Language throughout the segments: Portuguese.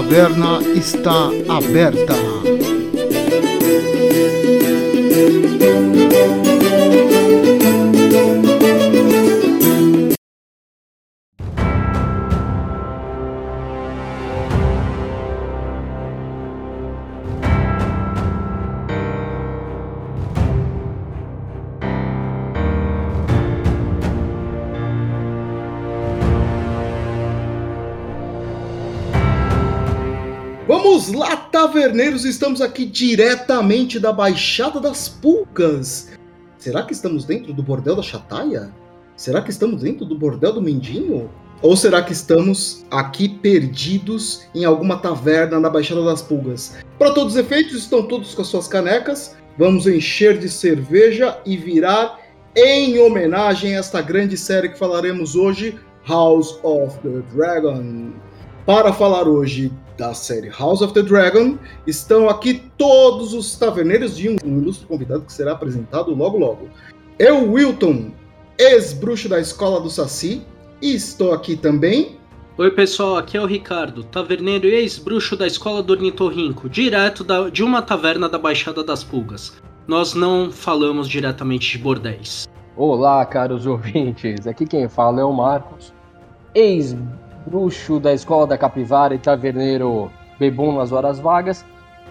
Taverna está aberta. Estamos aqui diretamente da Baixada das Pulcas. Será que estamos dentro do bordel da Chataia? Será que estamos dentro do bordel do Mendinho? Ou será que estamos aqui perdidos em alguma taverna na Baixada das Pulgas? Para todos os efeitos, estão todos com as suas canecas. Vamos encher de cerveja e virar em homenagem a esta grande série que falaremos hoje, House of the Dragon. Para falar hoje da série House of the Dragon, estão aqui todos os taverneiros de um, um ilustre convidado que será apresentado logo logo. Eu, Wilton, ex-bruxo da escola do Saci, e estou aqui também. Oi pessoal, aqui é o Ricardo, taverneiro e ex-bruxo da escola do Ornitorrinco, direto da, de uma taverna da Baixada das Pulgas. Nós não falamos diretamente de bordéis. Olá, caros ouvintes, aqui quem fala é o Marcos, ex bruxo da escola da capivara e taverneiro bebum nas horas vagas.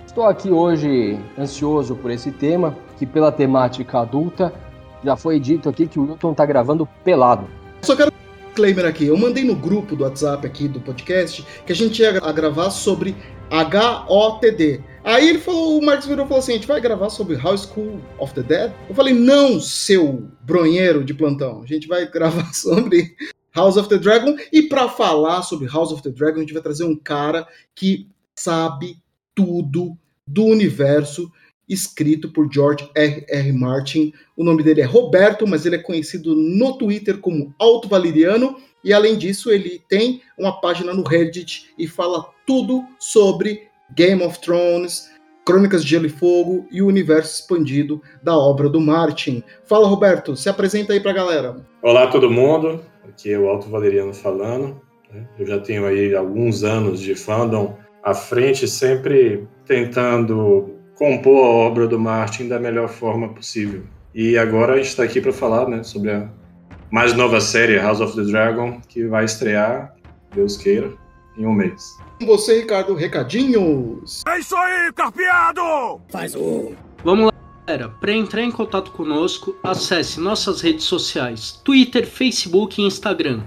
Estou aqui hoje ansioso por esse tema, que pela temática adulta, já foi dito aqui que o Wilton está gravando pelado. Só quero um disclaimer aqui. Eu mandei no grupo do WhatsApp aqui do podcast que a gente ia gravar sobre HOTD. Aí ele falou, o Marcos virou e falou assim: a gente vai gravar sobre House School of the Dead? Eu falei, não, seu bronheiro de plantão. A gente vai gravar sobre House of the Dragon. E para falar sobre House of the Dragon, a gente vai trazer um cara que sabe tudo do universo escrito por George R. R. Martin. O nome dele é Roberto, mas ele é conhecido no Twitter como Alto Valeriano. E além disso, ele tem uma página no Reddit e fala tudo sobre Game of Thrones, Crônicas de Gelo e Fogo e o universo expandido da obra do Martin. Fala, Roberto, se apresenta aí pra galera. Olá, todo mundo. Aqui é o Alto Valeriano falando. Né? Eu já tenho aí alguns anos de fandom à frente, sempre tentando compor a obra do Martin da melhor forma possível. E agora a gente está aqui para falar né, sobre a mais nova série House of the Dragon, que vai estrear, Deus queira, em um mês. Com você, Ricardo, recadinhos. É isso aí, carpeado! Faz um. Vamos lá. Galera, para entrar em contato conosco, acesse nossas redes sociais, Twitter, Facebook e Instagram,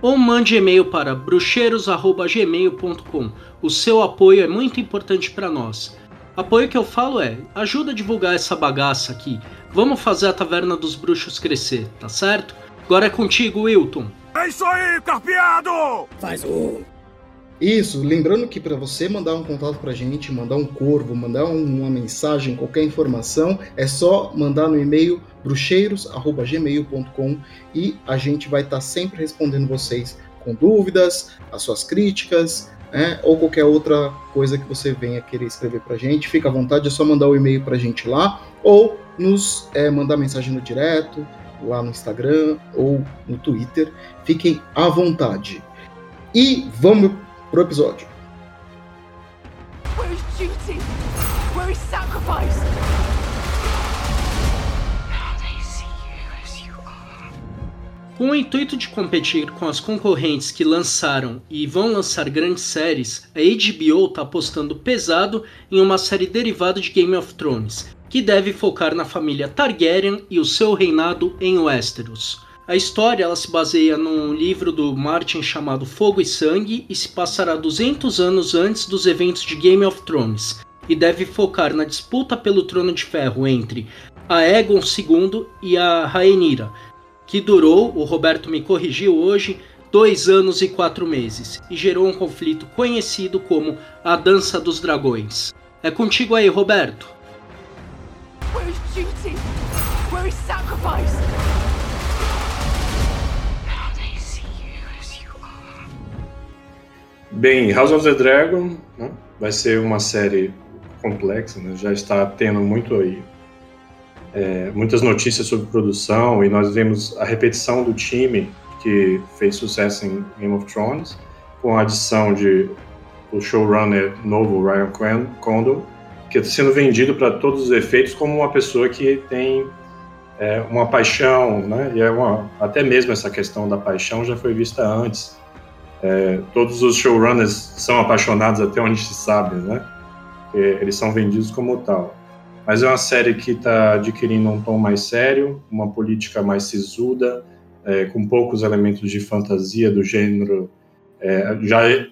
ou mande e-mail para bruxeiros@gmail.com. O seu apoio é muito importante para nós. Apoio que eu falo é, ajuda a divulgar essa bagaça aqui. Vamos fazer a Taverna dos Bruxos crescer, tá certo? Agora é contigo, Wilton. É isso aí, carpeado! Faz um. Isso, lembrando que para você mandar um contato para a gente, mandar um corvo, mandar uma mensagem, qualquer informação, é só mandar no e-mail bruxeiros@gmail.com e a gente vai estar tá sempre respondendo vocês com dúvidas, as suas críticas, né, ou qualquer outra coisa que você venha querer escrever para a gente. Fica à vontade, é só mandar o e-mail para a gente lá ou nos é, mandar mensagem no direto, lá no Instagram ou no Twitter. Fiquem à vontade. E vamos pro episódio. Where's duty? Where is sacrifice? Com o intuito de competir com as concorrentes que lançaram e vão lançar grandes séries, a HBO está apostando pesado em uma série derivada de Game of Thrones, que deve focar na família Targaryen e o seu reinado em Westeros. A história ela se baseia num livro do Martin chamado Fogo e Sangue e se passará 200 anos antes dos eventos de Game of Thrones e deve focar na disputa pelo trono de ferro entre a Aegon II e a Rhaenyra, que durou, o Roberto me corrigiu hoje, dois anos e quatro meses e gerou um conflito conhecido como a Dança dos Dragões. É contigo aí, Roberto. Where's duty? Where's sacrifice? Bem, House of the Dragon né, vai ser uma série complexa, né, já está tendo muito aí, é, muitas notícias sobre produção e nós vemos a repetição do time que fez sucesso em Game of Thrones, com a adição de o showrunner novo, Ryan Condon, que está sendo vendido para todos os efeitos como uma pessoa que tem é, uma paixão, né? E é uma, até mesmo essa questão da paixão já foi vista antes. É, todos os showrunners são apaixonados até onde se sabe, né? Eles são vendidos como tal. Mas é uma série que está adquirindo um tom mais sério, uma política mais sisuda, é, com poucos elementos de fantasia do gênero. É, já é,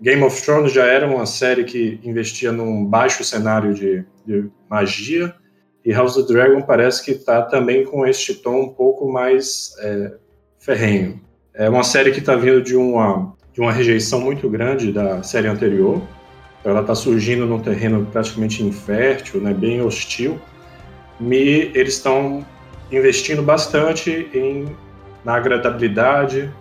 Game of Thrones já era uma série que investia num baixo cenário de, de magia, e House of Dragon parece que está também com este tom um pouco mais é, ferrenho. É uma série que está vindo de uma, de uma rejeição muito grande da série anterior. Ela está surgindo num terreno praticamente infértil, né, bem hostil. E eles estão investindo bastante em, na agradabilidade,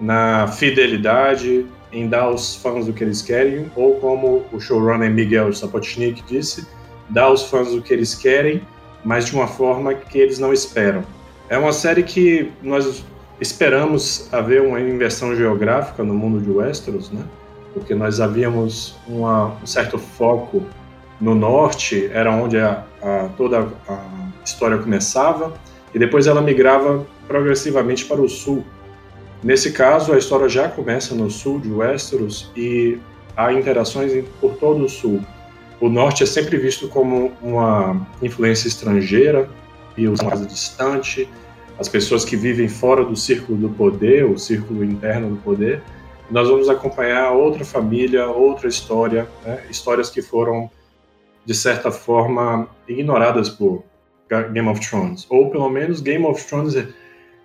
na fidelidade, em dar aos fãs o que eles querem, ou como o showrunner Miguel Sapochnik disse, dar aos fãs o que eles querem, mas de uma forma que eles não esperam. É uma série que nós esperamos haver uma inversão geográfica no mundo de Westeros, né? Porque nós havíamos uma, um certo foco no norte, era onde a, a, toda a história começava, e depois ela migrava progressivamente para o sul. Nesse caso, a história já começa no sul de Westeros e há interações por todo o sul o norte é sempre visto como uma influência estrangeira e uma coisa distante, as pessoas que vivem fora do círculo do poder, o círculo interno do poder. Nós vamos acompanhar outra família, outra história, né? histórias que foram, de certa forma, ignoradas por Game of Thrones. Ou, pelo menos, Game of Thrones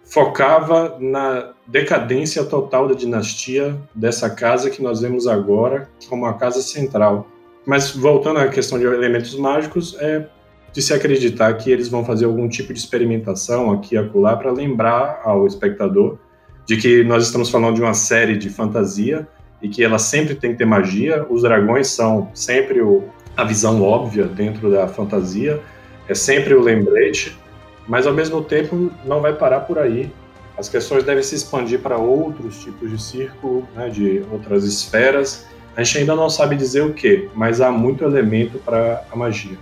focava na decadência total da dinastia dessa casa que nós vemos agora como a casa central mas voltando à questão de elementos mágicos, é de se acreditar que eles vão fazer algum tipo de experimentação aqui e acolá para lembrar ao espectador de que nós estamos falando de uma série de fantasia e que ela sempre tem que ter magia. Os dragões são sempre o, a visão óbvia dentro da fantasia, é sempre o lembrete, mas ao mesmo tempo não vai parar por aí. As questões devem se expandir para outros tipos de círculo, né, de outras esferas, a gente ainda não sabe dizer o que, mas há muito elemento para a magia.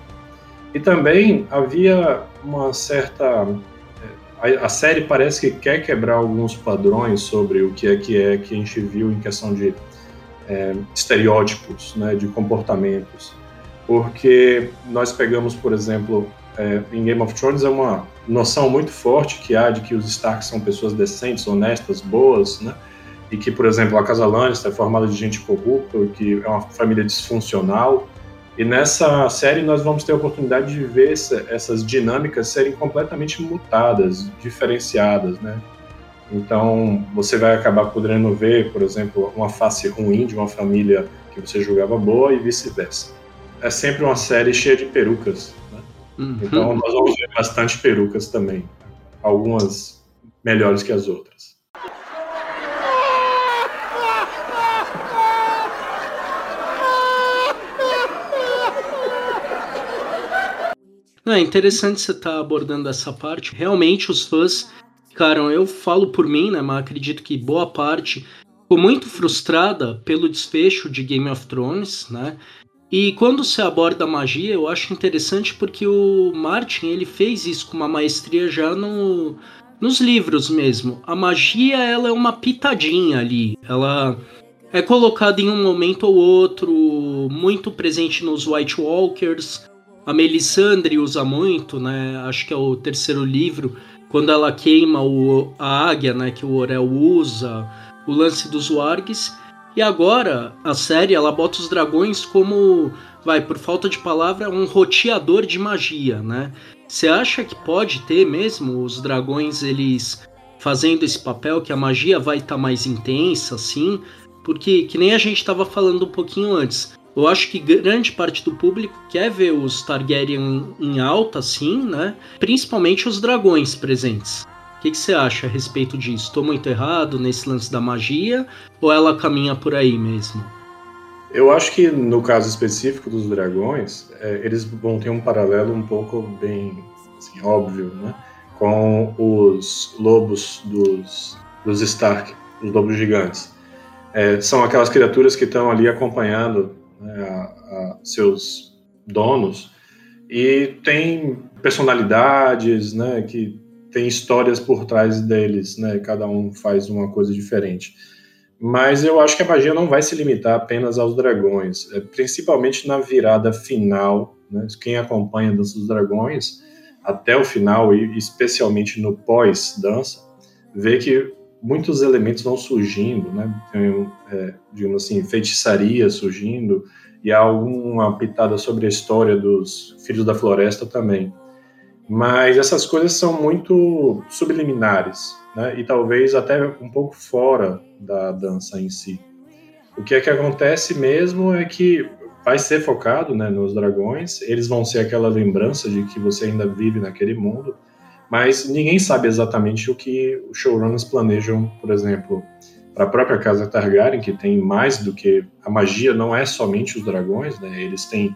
E também havia uma certa. É, a, a, série parece que quer quebrar alguns padrões sobre o que é que é que a gente viu em questão de é, estereótipos, né, de comportamentos. Porque nós pegamos, por exemplo, é, em Game of Thrones é uma noção muito forte que há de que os Stark são pessoas decentes, honestas, boas, né? e que, por exemplo, a Casa Lannister é formada de gente corrupta, que é uma família disfuncional. E nessa série nós vamos ter a oportunidade de ver essa, essas dinâmicas serem completamente mutadas, diferenciadas, né? Então você vai acabar podendo ver, por exemplo, uma face ruim de uma família que você julgava boa e vice-versa. É sempre uma série cheia de perucas, né? Uhum. Então nós vamos ver bastante perucas também, algumas melhores que as outras. Não, é interessante você estar tá abordando essa parte. Realmente os fãs, cara, eu falo por mim, né, mas acredito que boa parte ficou muito frustrada pelo desfecho de Game of Thrones, né? E quando se aborda a magia, eu acho interessante porque o Martin ele fez isso com uma maestria já no, nos livros mesmo. A magia ela é uma pitadinha ali, ela é colocada em um momento ou outro, muito presente nos White Walkers, a Melisandre usa muito, né? Acho que é o terceiro livro, quando ela queima o, a águia, né? Que o Orel usa, o lance dos wargs. E agora a série ela bota os dragões como, vai, por falta de palavra, um roteador de magia, né? Você acha que pode ter mesmo os dragões eles fazendo esse papel que a magia vai estar tá mais intensa, assim? Porque que nem a gente estava falando um pouquinho antes. Eu acho que grande parte do público quer ver os Targaryen em alta, sim, né? Principalmente os dragões presentes. O que, que você acha a respeito disso? Estou muito errado nesse lance da magia ou ela caminha por aí mesmo? Eu acho que no caso específico dos dragões, é, eles vão ter um paralelo um pouco bem assim, óbvio, né? Com os lobos dos, dos Stark, os lobos gigantes é, são aquelas criaturas que estão ali acompanhando né, a, a seus donos e tem personalidades, né, que tem histórias por trás deles, né, cada um faz uma coisa diferente. Mas eu acho que a magia não vai se limitar apenas aos dragões, é, principalmente na virada final, né, quem acompanha Dança dos Dragões até o final e especialmente no pós-dança, vê que muitos elementos vão surgindo, né? Tem, é, digamos assim, feitiçaria surgindo e há alguma pitada sobre a história dos Filhos da Floresta também. Mas essas coisas são muito subliminares, né? E talvez até um pouco fora da dança em si. O que é que acontece mesmo é que vai ser focado né, nos dragões, eles vão ser aquela lembrança de que você ainda vive naquele mundo, mas ninguém sabe exatamente o que os showrunners planejam, por exemplo, para a própria casa Targaryen, que tem mais do que a magia, não é somente os dragões, né? Eles têm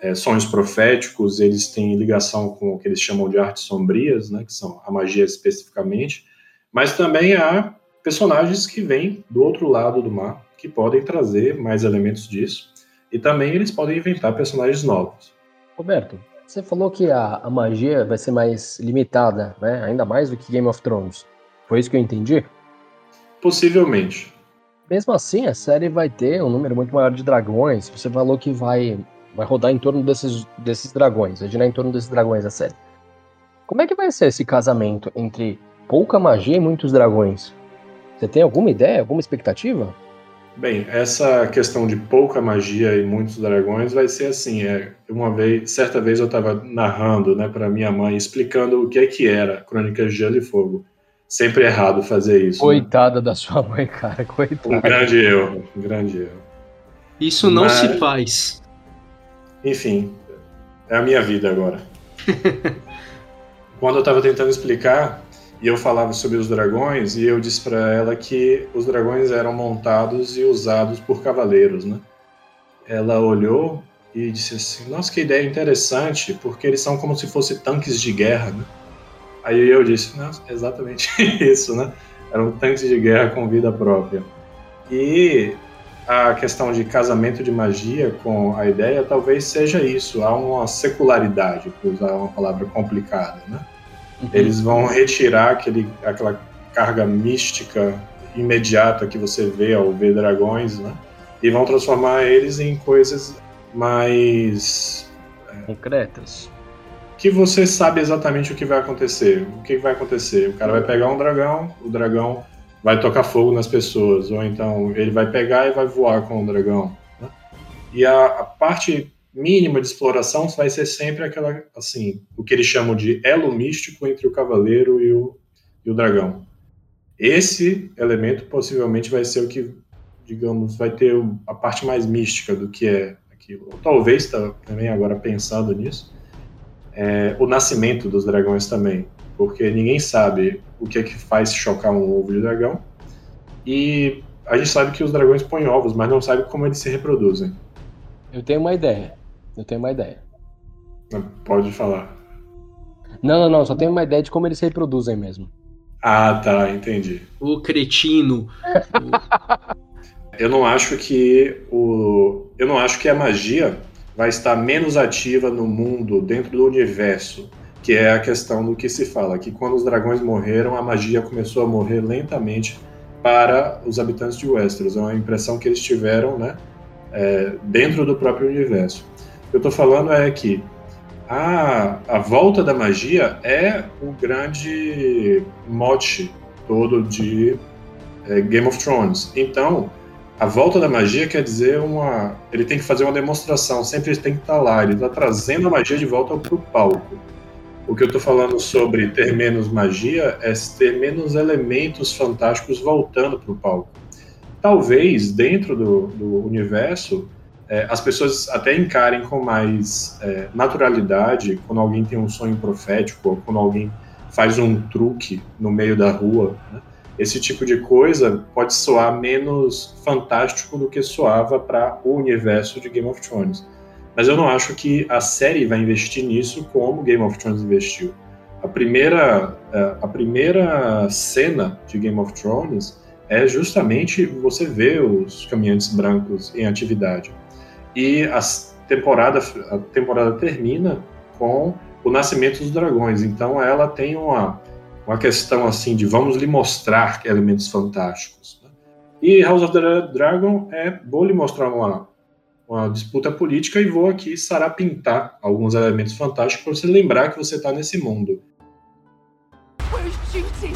é, sonhos proféticos, eles têm ligação com o que eles chamam de artes sombrias, né? Que são a magia especificamente, mas também há personagens que vêm do outro lado do mar que podem trazer mais elementos disso e também eles podem inventar personagens novos. Roberto, você falou que a, a, magia vai ser mais limitada, né? Ainda mais do que Game of Thrones. Foi isso que eu entendi? Possivelmente. Mesmo assim, a série vai ter um número muito maior de dragões. Você falou que vai, vai rodar em torno desses, desses dragões, vai girar em torno desses dragões a série. Como é que vai ser esse casamento entre pouca magia e muitos dragões? Você tem alguma ideia, alguma expectativa? Bem, essa questão de pouca magia e muitos dragões vai ser assim. É, uma vez, certa vez eu estava narrando, né, para minha mãe, explicando o que é que era Crônicas de Gelo e Fogo. Sempre errado fazer isso. Né? Coitada né? da sua mãe, cara, coitada. Um grande erro, um grande erro. Isso não Mas, se faz. Enfim, é a minha vida agora. Quando eu estava tentando explicar, e eu falava sobre os dragões e eu disse para ela que os dragões eram montados e usados por cavaleiros, né? Ela olhou e disse assim: "Nossa, que ideia interessante, porque eles são como se fossem tanques de guerra, né?" Aí eu disse: "Nossa, exatamente isso, né? Eram tanques de guerra com vida própria." E a questão de casamento de magia com a ideia talvez seja isso, há uma secularidade, por usar uma palavra complicada, né? Uhum. Eles vão retirar aquele, aquela carga mística imediata que você vê ao ver dragões, né? E vão transformar eles em coisas mais é, concretas. Que você sabe exatamente o que vai acontecer. O que vai acontecer? O cara vai pegar um dragão, o dragão vai tocar fogo nas pessoas, ou então ele vai pegar e vai voar com o dragão. Né? E a, a parte mínima de exploração vai ser sempre aquela, assim, o que eles chamam de elo místico entre o cavaleiro e o, e o dragão. Esse elemento possivelmente vai ser o que, digamos, vai ter a parte mais mística do que é aquilo. Ou talvez, tá, também agora pensando nisso, é, o nascimento dos dragões também, porque ninguém sabe o que é que faz chocar um ovo de dragão, e a gente sabe que os dragões põem ovos, mas não sabe como eles se reproduzem. Eu tenho uma ideia. Eu tenho uma ideia. Pode falar. Não, não, não. Só tenho uma ideia de como eles se reproduzem mesmo. Ah, tá. Entendi. O cretino. eu não acho que o. Eu não acho que a magia vai estar menos ativa no mundo, dentro do universo, que é a questão do que se fala, que quando os dragões morreram, a magia começou a morrer lentamente para os habitantes de Westeros. É uma impressão que eles tiveram, né, é, dentro do próprio universo eu estou falando é que a, a volta da magia é o grande mote todo de é, Game of Thrones. Então, a volta da magia quer dizer uma. Ele tem que fazer uma demonstração, sempre ele tem que estar lá, ele está trazendo a magia de volta para o palco. O que eu estou falando sobre ter menos magia é ter menos elementos fantásticos voltando para o palco. Talvez dentro do, do universo é, as pessoas até encarem com mais é, naturalidade quando alguém tem um sonho profético ou quando alguém faz um truque no meio da rua. Né? Esse tipo de coisa pode soar menos fantástico do que soava para o universo de Game of Thrones. Mas eu não acho que a série vai investir nisso como Game of Thrones investiu. A primeira, é, a primeira cena de Game of Thrones é justamente você ver os caminhantes brancos em atividade. E a temporada, a temporada termina com o nascimento dos dragões. Então ela tem uma, uma questão assim de vamos lhe mostrar elementos fantásticos. Né? E House of the Dragon é vou lhe mostrar uma, uma disputa política e vou aqui sarapintar alguns elementos fantásticos para você lembrar que você está nesse mundo. Where is duty?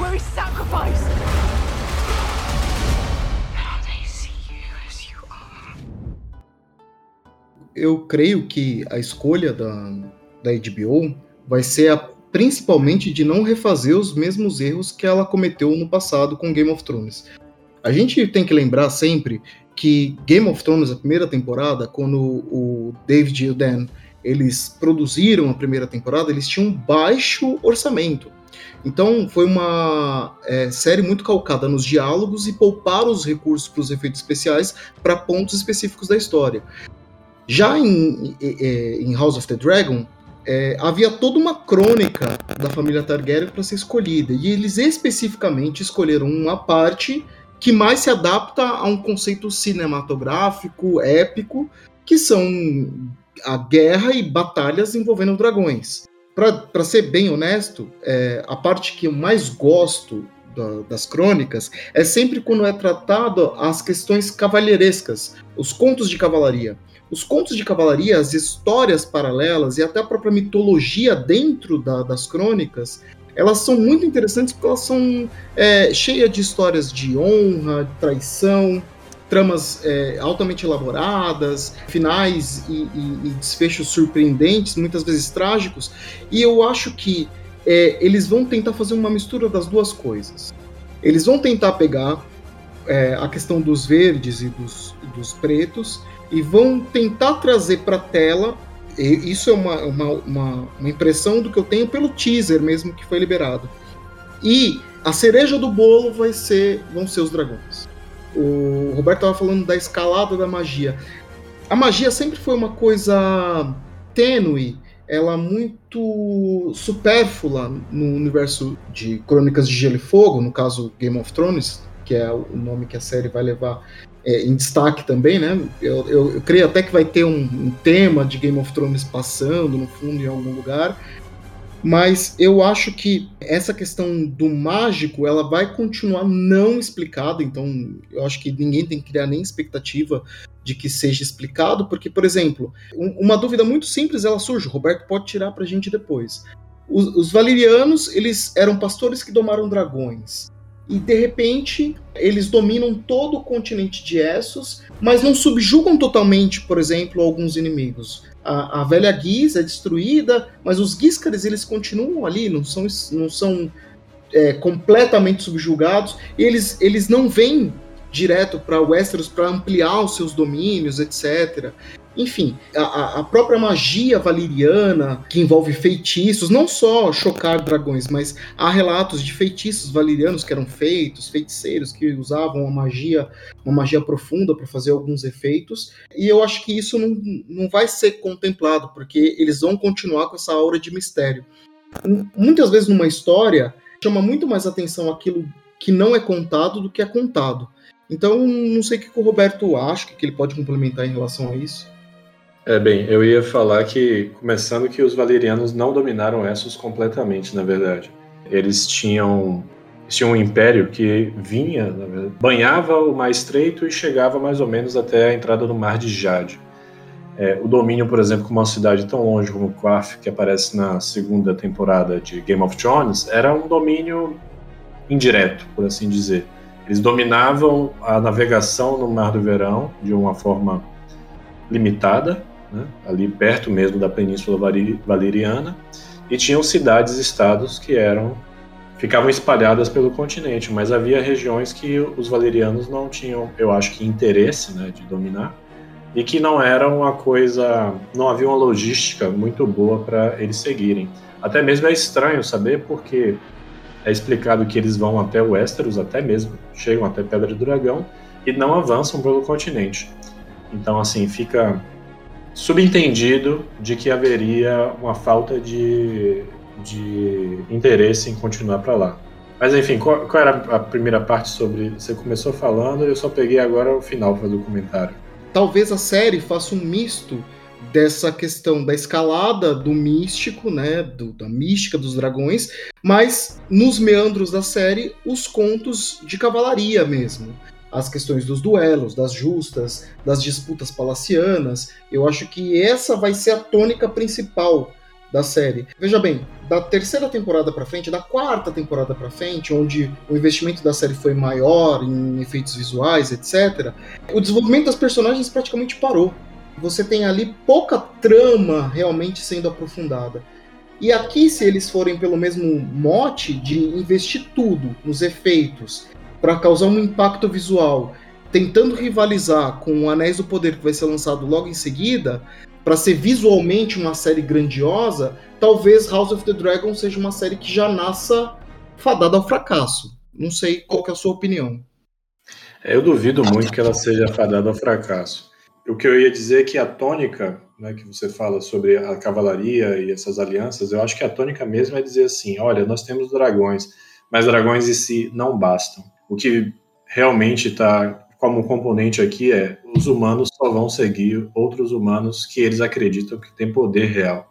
Where is sacrifice? Eu creio que a escolha da, da HBO vai ser a, principalmente de não refazer os mesmos erros que ela cometeu no passado com Game of Thrones. A gente tem que lembrar sempre que Game of Thrones, a primeira temporada, quando o David e o Dan eles produziram a primeira temporada, eles tinham um baixo orçamento. Então foi uma é, série muito calcada nos diálogos e poupar os recursos para os efeitos especiais para pontos específicos da história. Já em, em House of the Dragon, é, havia toda uma crônica da família Targaryen para ser escolhida, e eles especificamente escolheram uma parte que mais se adapta a um conceito cinematográfico, épico, que são a guerra e batalhas envolvendo dragões. Para ser bem honesto, é, a parte que eu mais gosto da, das crônicas é sempre quando é tratado as questões cavalheirescas, os contos de cavalaria. Os contos de cavalaria, as histórias paralelas e até a própria mitologia dentro da, das crônicas elas são muito interessantes porque elas são é, cheias de histórias de honra, traição, tramas é, altamente elaboradas, finais e, e, e, desfechos surpreendentes, muitas vezes trágicos. E eu acho que é, eles vão tentar fazer uma mistura das duas coisas. Eles vão tentar pegar é, a questão dos verdes e dos, dos pretos e vão tentar trazer para a tela isso é uma, uma, uma, uma, impressão do que eu tenho pelo teaser mesmo que foi liberado. E a cereja do bolo vai ser vão ser os dragões. O Roberto estava falando da escalada da magia. A magia sempre foi uma coisa tênue, ela muito supérflua no universo de Crônicas de Gelo e Fogo, no caso Game of Thrones, que é o nome que a série vai levar é, em destaque também, né? Eu, eu, eu, creio até que vai ter um, um, tema de Game of Thrones passando no fundo em algum lugar. Mas eu acho que essa questão do mágico ela vai continuar não explicada, então eu acho que ninguém tem que criar nem expectativa de que seja explicado, porque, por exemplo, um, uma dúvida muito simples ela surge, o Roberto pode tirar pra gente depois. Os, os valerianos, eles eram pastores que domaram dragões e de repente eles dominam todo o continente de Essos, mas não subjugam totalmente, por exemplo, alguns inimigos. A, a velha Giz é destruída, mas os Gíscares eles continuam ali, não são, não são é, completamente subjugados, eles, eles não vêm direto para Westeros para ampliar os seus domínios, etc. Enfim, a, a, própria magia valeriana, que envolve feitiços, não só chocar dragões, mas há relatos de feitiços valerianos que eram feitos, feiticeiros que usavam a magia, uma magia profunda para fazer alguns efeitos. E eu acho que isso não, não vai ser contemplado, porque eles vão continuar com essa aura de mistério. Muitas vezes numa história, chama muito mais atenção aquilo que não é contado do que é contado. Então, não sei o que o Roberto acha, o que ele pode complementar em relação a isso. É, bem, eu ia falar que, começando que os valerianos não dominaram Essos completamente, na verdade. Eles tinham, tinham um império que vinha, verdade, banhava o Mar Estreito e chegava mais ou menos até a entrada do Mar de Jade. É, o domínio, por exemplo, com uma cidade tão longe como Quaff, que aparece na segunda temporada de Game of Thrones, era um domínio indireto, por assim dizer. Eles dominavam a navegação no Mar do Verão de uma forma limitada, né, ali perto mesmo da Península Valeriana, e tinham cidades-estados que eram ficavam espalhadas pelo continente, mas havia regiões que os valerianos não tinham, eu acho que interesse, né, de dominar, e que não era uma coisa, não havia uma logística muito boa para eles seguirem. Até mesmo é estranho saber porque é explicado que eles vão até Westeros, até mesmo chegam até Pedra do Dragão e não avançam pelo continente. Então, assim, fica subentendido de que haveria uma falta de, de interesse em continuar para lá. Mas enfim, qual, qual, era a primeira parte sobre. Você começou falando, eu só peguei agora o final para o comentário. Talvez a série faça um misto dessa questão da escalada do místico, né, do, da mística dos dragões, mas nos meandros da série, os contos de cavalaria mesmo. As questões dos duelos, das justas, das disputas palacianas. Eu acho que essa vai ser a tônica principal da série. Veja bem, da terceira temporada para frente, da quarta temporada para frente, onde o investimento da série foi maior em efeitos visuais, etc., o desenvolvimento das personagens praticamente parou. Você tem ali pouca trama realmente sendo aprofundada. E aqui, se eles forem pelo mesmo mote de investir tudo nos efeitos para causar um impacto visual, tentando rivalizar com o Anéis do Poder que vai ser lançado logo em seguida, para ser visualmente uma série grandiosa, talvez House of the Dragon seja uma série que já nasça fadada ao fracasso. Não sei qual é a sua opinião. Eu duvido muito que ela seja fadada ao fracasso. O que eu ia dizer é que a tônica, né, que você fala sobre a cavalaria e essas alianças, eu acho que a tônica mesmo é dizer assim: olha, nós temos dragões, mas dragões em si não bastam. O que realmente está como componente aqui é os humanos só vão seguir outros humanos que eles acreditam que têm poder real.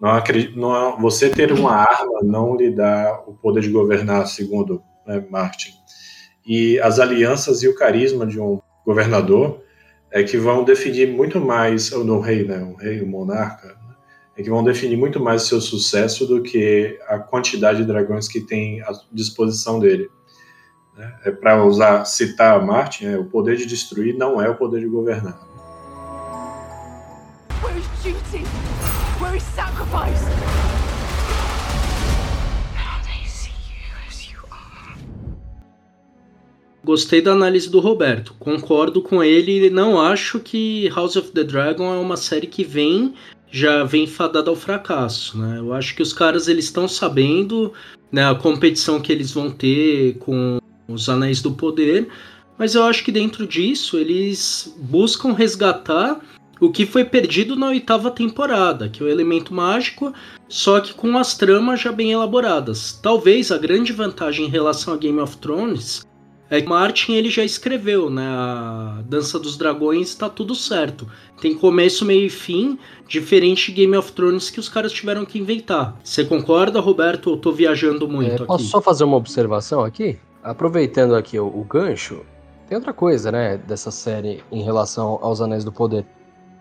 Não, acredito, não você ter uma arma não lhe dá o poder de governar, segundo né, Martin. E as alianças e o carisma de um governador é que vão definir muito mais, ou no rei, né, o rei, o monarca, né, é que vão definir muito mais o seu sucesso do que a quantidade de dragões que tem à disposição dele. Né? É para usar, citar Martin, é, o poder de destruir não é o poder de governar. Duty? Sacrifice? Gostei da análise do Roberto, concordo com ele. Não acho que House of the Dragon é uma série que vem já vem fadada ao fracasso, né? Eu acho que os caras eles estão sabendo né, a competição que eles vão ter com os Anéis do Poder, mas eu acho que dentro disso eles buscam resgatar o que foi perdido na oitava temporada, que é o elemento mágico, só que com as tramas já bem elaboradas. Talvez a grande vantagem em relação a Game of Thrones é que Martin ele já escreveu, né? A Dança dos Dragões está tudo certo. Tem começo, meio e fim, diferente de Game of Thrones que os caras tiveram que inventar. Você concorda, Roberto? Eu tô viajando muito é, aqui. Posso só fazer uma observação aqui? Aproveitando aqui o, o, gancho, tem outra coisa, né, dessa série em relação aos Anéis do Poder.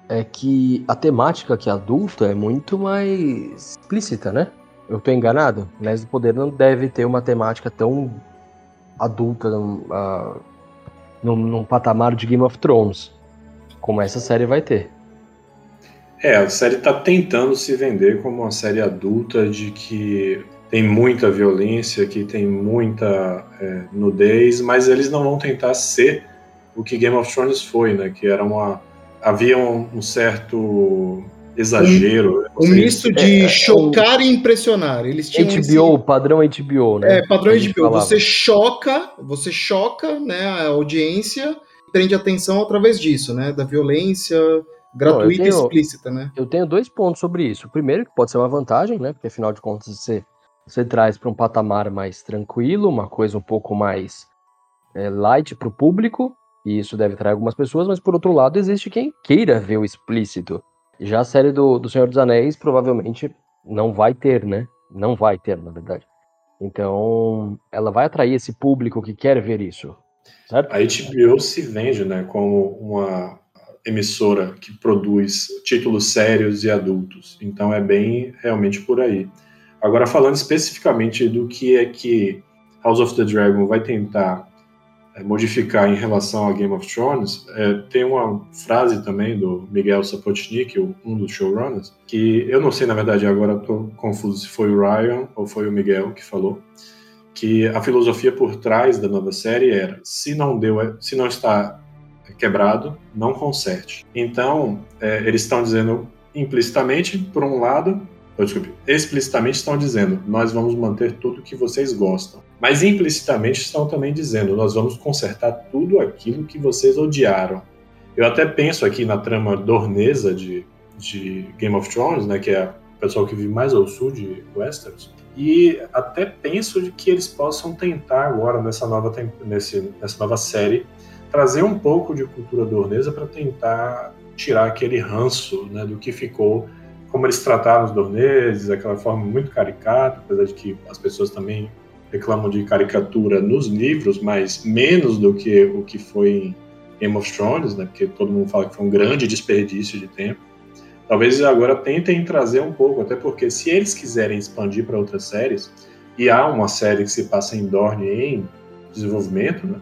É que a temática aqui adulta é muito mais explícita, né? Eu tô enganado? Anéis do Poder não deve ter uma temática tão adulta num, uh, num, num patamar de Game of Thrones, como essa série vai ter. É, a série tá tentando se vender como uma série adulta de que tem muita violência, que tem muita é, nudez, mas eles não vão tentar ser o que Game of Thrones foi, né? Que era uma havia um, um certo exagero. Um, um misto de é, é chocar é, e impressionar. Eles tinham HBO, esse... padrão HBO, né? É, padrão HBO. Falava. Você choca, você choca, né, a audiência, prende atenção através disso, né, da violência gratuita e explícita, né? Eu tenho dois pontos sobre isso. O primeiro, que pode ser uma vantagem, né, porque afinal de contas você você traz para um patamar mais tranquilo, uma coisa um pouco mais é, light para o público, e isso deve atrair algumas pessoas, mas por outro lado, existe quem queira ver o explícito. Já a série do, do Senhor dos Anéis provavelmente não vai ter, né? Não vai ter, na verdade. Então, ela vai atrair esse público que quer ver isso, certo? A HBO se vende, né, como uma emissora que produz títulos sérios e adultos. Então, é bem realmente por aí. Agora, falando especificamente do que é que House of the Dragon vai tentar é, modificar em relação a Game of Thrones, é, tem uma frase também do Miguel Sapochnik, um dos showrunners, que eu não sei, na verdade, agora estou confuso se foi o Ryan ou foi o Miguel que falou, que a filosofia por trás da nova série era: se não deu, se não está quebrado, não conserte. Então, é, eles estão dizendo implicitamente, por um lado, desculpe, explicitamente estão dizendo, nós vamos manter tudo que vocês gostam. Mas implicitamente estão também dizendo, nós vamos consertar tudo aquilo que vocês odiaram. Eu até penso aqui na trama dornesa de, de Game of Thrones, né, que é o pessoal que vive mais ao sul de Westeros, E até penso de que eles possam tentar agora nessa nova, nesse, nessa nova série trazer um pouco de cultura dornesa para tentar tirar aquele ranço né, do que ficou, como eles trataram os dorneses, aquela forma muito caricata, apesar de que as pessoas também reclamam de caricatura nos livros, mas menos do que o que foi em Game of Thrones, né, porque todo mundo fala que foi um grande desperdício de tempo. Talvez agora tentem trazer um pouco, até porque se eles quiserem expandir para outras séries, e há uma série que se passa em Dorne em desenvolvimento, né?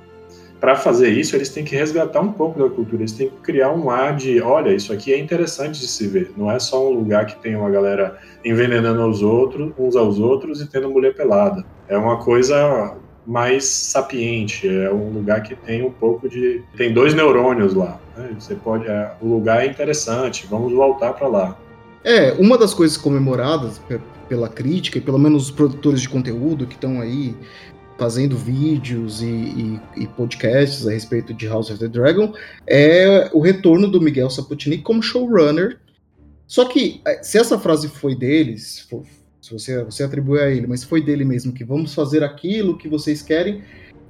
Para fazer isso, eles têm que resgatar um pouco da cultura, eles têm que criar um ar de, olha, isso aqui é interessante de se ver. Não é só um lugar que tem uma galera envenenando os outros, uns aos outros e tendo mulher pelada. É uma coisa mais sapiente, é um lugar que tem um pouco de, tem dois neurônios lá. Né? Você pode, é, o lugar é interessante, vamos voltar para lá. É, uma das coisas comemoradas pela crítica e pelo menos os produtores de conteúdo que estão aí fazendo vídeos e, e, e, podcasts a respeito de House of the Dragon é o retorno do Miguel Sapochnik como showrunner. Só que é, se essa frase foi deles, se você, você atribui a ele, mas foi dele mesmo que vamos fazer aquilo que vocês querem,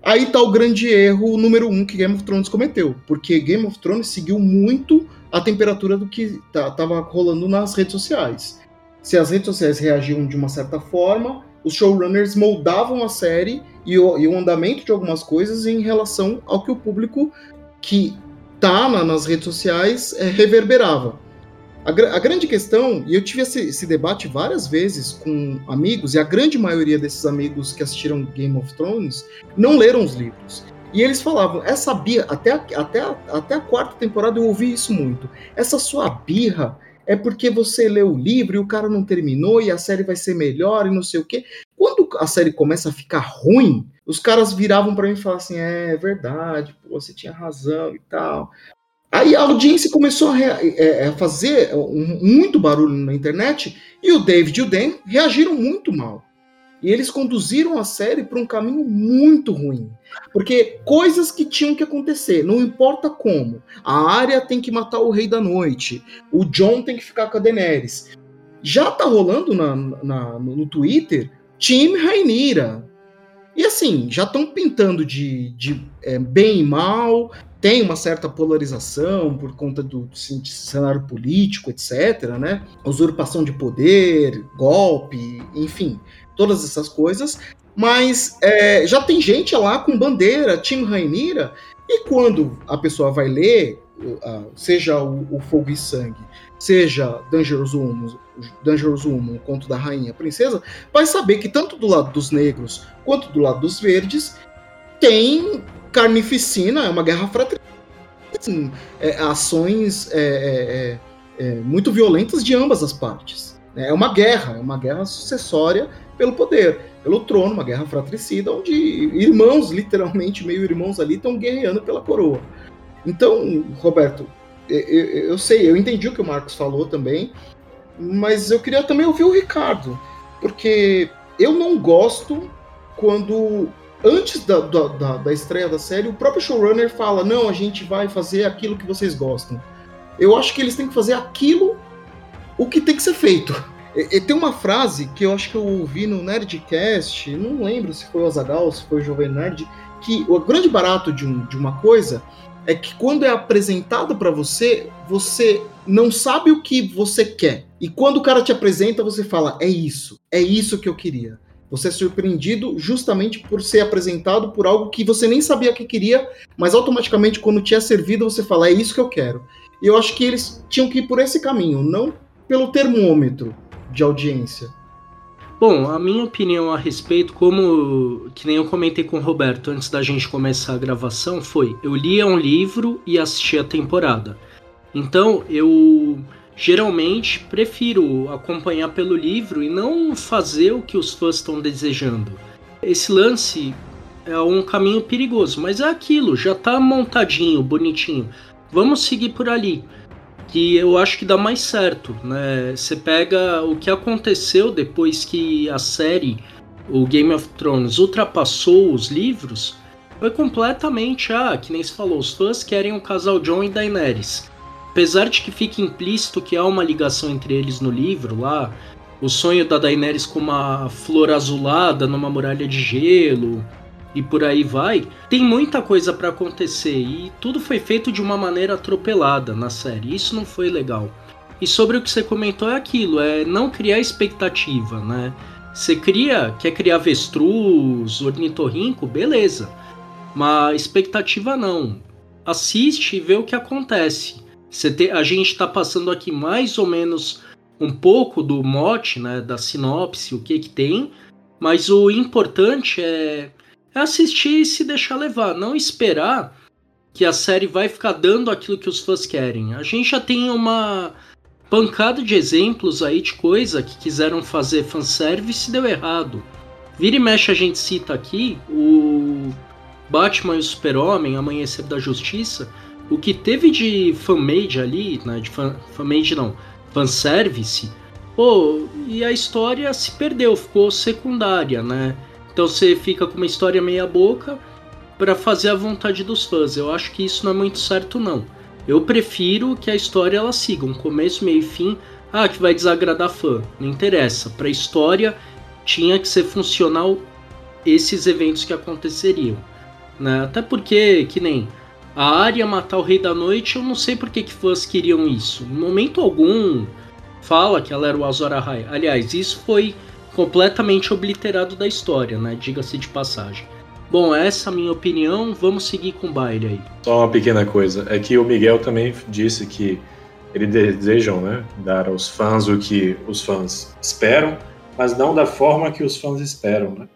Aí tá o grande erro número um que Game of Thrones cometeu, porque Game of Thrones seguiu muito a temperatura do que tá, tava rolando nas redes sociais. Se as redes sociais reagiam de uma certa forma, os showrunners moldavam a série e o, e o andamento de algumas coisas em relação ao que o público que tá na, nas redes sociais é, reverberava. A, a, grande questão, e eu tive esse, esse, debate várias vezes com amigos, e a grande maioria desses amigos que assistiram Game of Thrones não leram os livros. E eles falavam, essa birra, até, até, até a quarta temporada eu ouvi isso muito. Essa sua birra é porque você leu o livro e o cara não terminou e a série vai ser melhor e não sei o quê. Quando a série começa a ficar ruim, os caras viravam para mim e falavam assim: é, é verdade, pô, você tinha razão e tal. Aí a audiência começou a, é, a fazer muito barulho na internet e o David e o Dan reagiram muito mal. E eles conduziram a série para um caminho muito ruim. Porque coisas que tinham que acontecer, não importa como. A área tem que matar o Rei da Noite. O John tem que ficar com a Daenerys. Já tá rolando na, na no Twitter Team Rainira. E assim, já estão pintando de, de é, bem e mal, tem uma certa polarização por conta do assim, cenário político, etc., né? Usurpação de poder, golpe, enfim, todas essas coisas. Mas é, já tem gente lá com bandeira, Tim Rainira, e quando a pessoa vai ler, seja o, o Fogo e Sangue, seja Dangerous Woman, Dangerous Woman, o conto da rainha princesa, vai saber que tanto do lado dos negros quanto do lado dos verdes tem carnificina, é uma guerra fratricida. Assim, é, ações é, é, é, muito violentas de ambas as partes. Né? É uma guerra, é uma guerra sucessória pelo poder, pelo trono, uma guerra fratricida, onde irmãos, literalmente meio irmãos ali, estão guerreando pela coroa. Então, Roberto, eu, eu, sei, eu entendi o que o Marcos falou também, mas eu queria também ouvir o Ricardo, porque eu não gosto quando antes da, da, da, estreia da série, o próprio showrunner fala: não, a gente vai fazer aquilo que vocês gostam. Eu acho que eles têm que fazer aquilo o que tem que ser feito. E, e tem uma frase que eu acho que eu ouvi no Nerdcast, não lembro se foi o Azagal, se foi o Jovem Nerd, que o grande barato de, um, de uma coisa é que quando é apresentado para você, você não sabe o que você quer. E quando o cara te apresenta, você fala: é isso, é isso que eu queria. Você é surpreendido justamente por ser apresentado por algo que você nem sabia que queria, mas automaticamente quando te é servido você fala, é isso que eu quero. E eu acho que eles tinham que ir por esse caminho, não pelo termômetro de audiência. Bom, a minha opinião a respeito, como que nem eu comentei com o Roberto antes da gente começar a gravação, foi: eu lia um livro e assisti a temporada. Então eu geralmente prefiro acompanhar pelo livro e não fazer o que os fãs estão desejando. Esse lance é um caminho perigoso, mas é aquilo, já tá montadinho, bonitinho. Vamos seguir por ali. Que eu acho que dá mais certo, né? Você pega o que aconteceu depois que a série, o Game of Thrones, ultrapassou os livros, foi completamente, ah, que nem se falou, os fãs querem o casal John e Daenerys. Apesar de que fica implícito que há uma ligação entre eles no livro lá, o sonho da Daenerys com uma flor azulada numa muralha de gelo e por aí vai. Tem muita coisa para acontecer e tudo foi feito de uma maneira atropelada na série. Isso não foi legal. E sobre o que você comentou é aquilo, é não criar expectativa, né? Você cria, quer criar avestruz, ornitorrinco, beleza. Mas expectativa não. Assiste e vê o que acontece. Te, a gente está passando aqui mais ou menos um pouco do mote, né, da sinopse, o que que tem, mas o importante é, é assistir e se deixar levar, não esperar que a série vai ficar dando aquilo que os fãs querem. A gente já tem uma pancada de exemplos aí de coisa que quiseram fazer fanservice e deu errado. Vira e mexe a gente cita aqui o Batman e o Super-Homem, Amanhecer da Justiça, o que teve de fanmade ali, né, de fan, fanmade não, fanservice, pô, e a história se perdeu, ficou secundária, né? Então você fica com uma história meia boca para fazer a vontade dos fãs. Eu acho que isso não é muito certo não. Eu prefiro que a história ela siga um começo, meio e fim. Ah, que vai desagradar fã. Não interessa. Para a história tinha que ser funcional esses eventos que aconteceriam. Né? Até porque, que nem a área matar o Rei da Noite, eu não sei por que, que fãs queriam isso. Em momento algum fala que ela era o Azor Ahai. Aliás, isso foi completamente obliterado da história, né? Diga-se de passagem. Bom, essa é a minha opinião. Vamos seguir com o baile aí. Só uma pequena coisa. É que o Miguel também disse que eles desejam né, dar aos fãs o que os fãs esperam, mas não da forma que os fãs esperam. Né?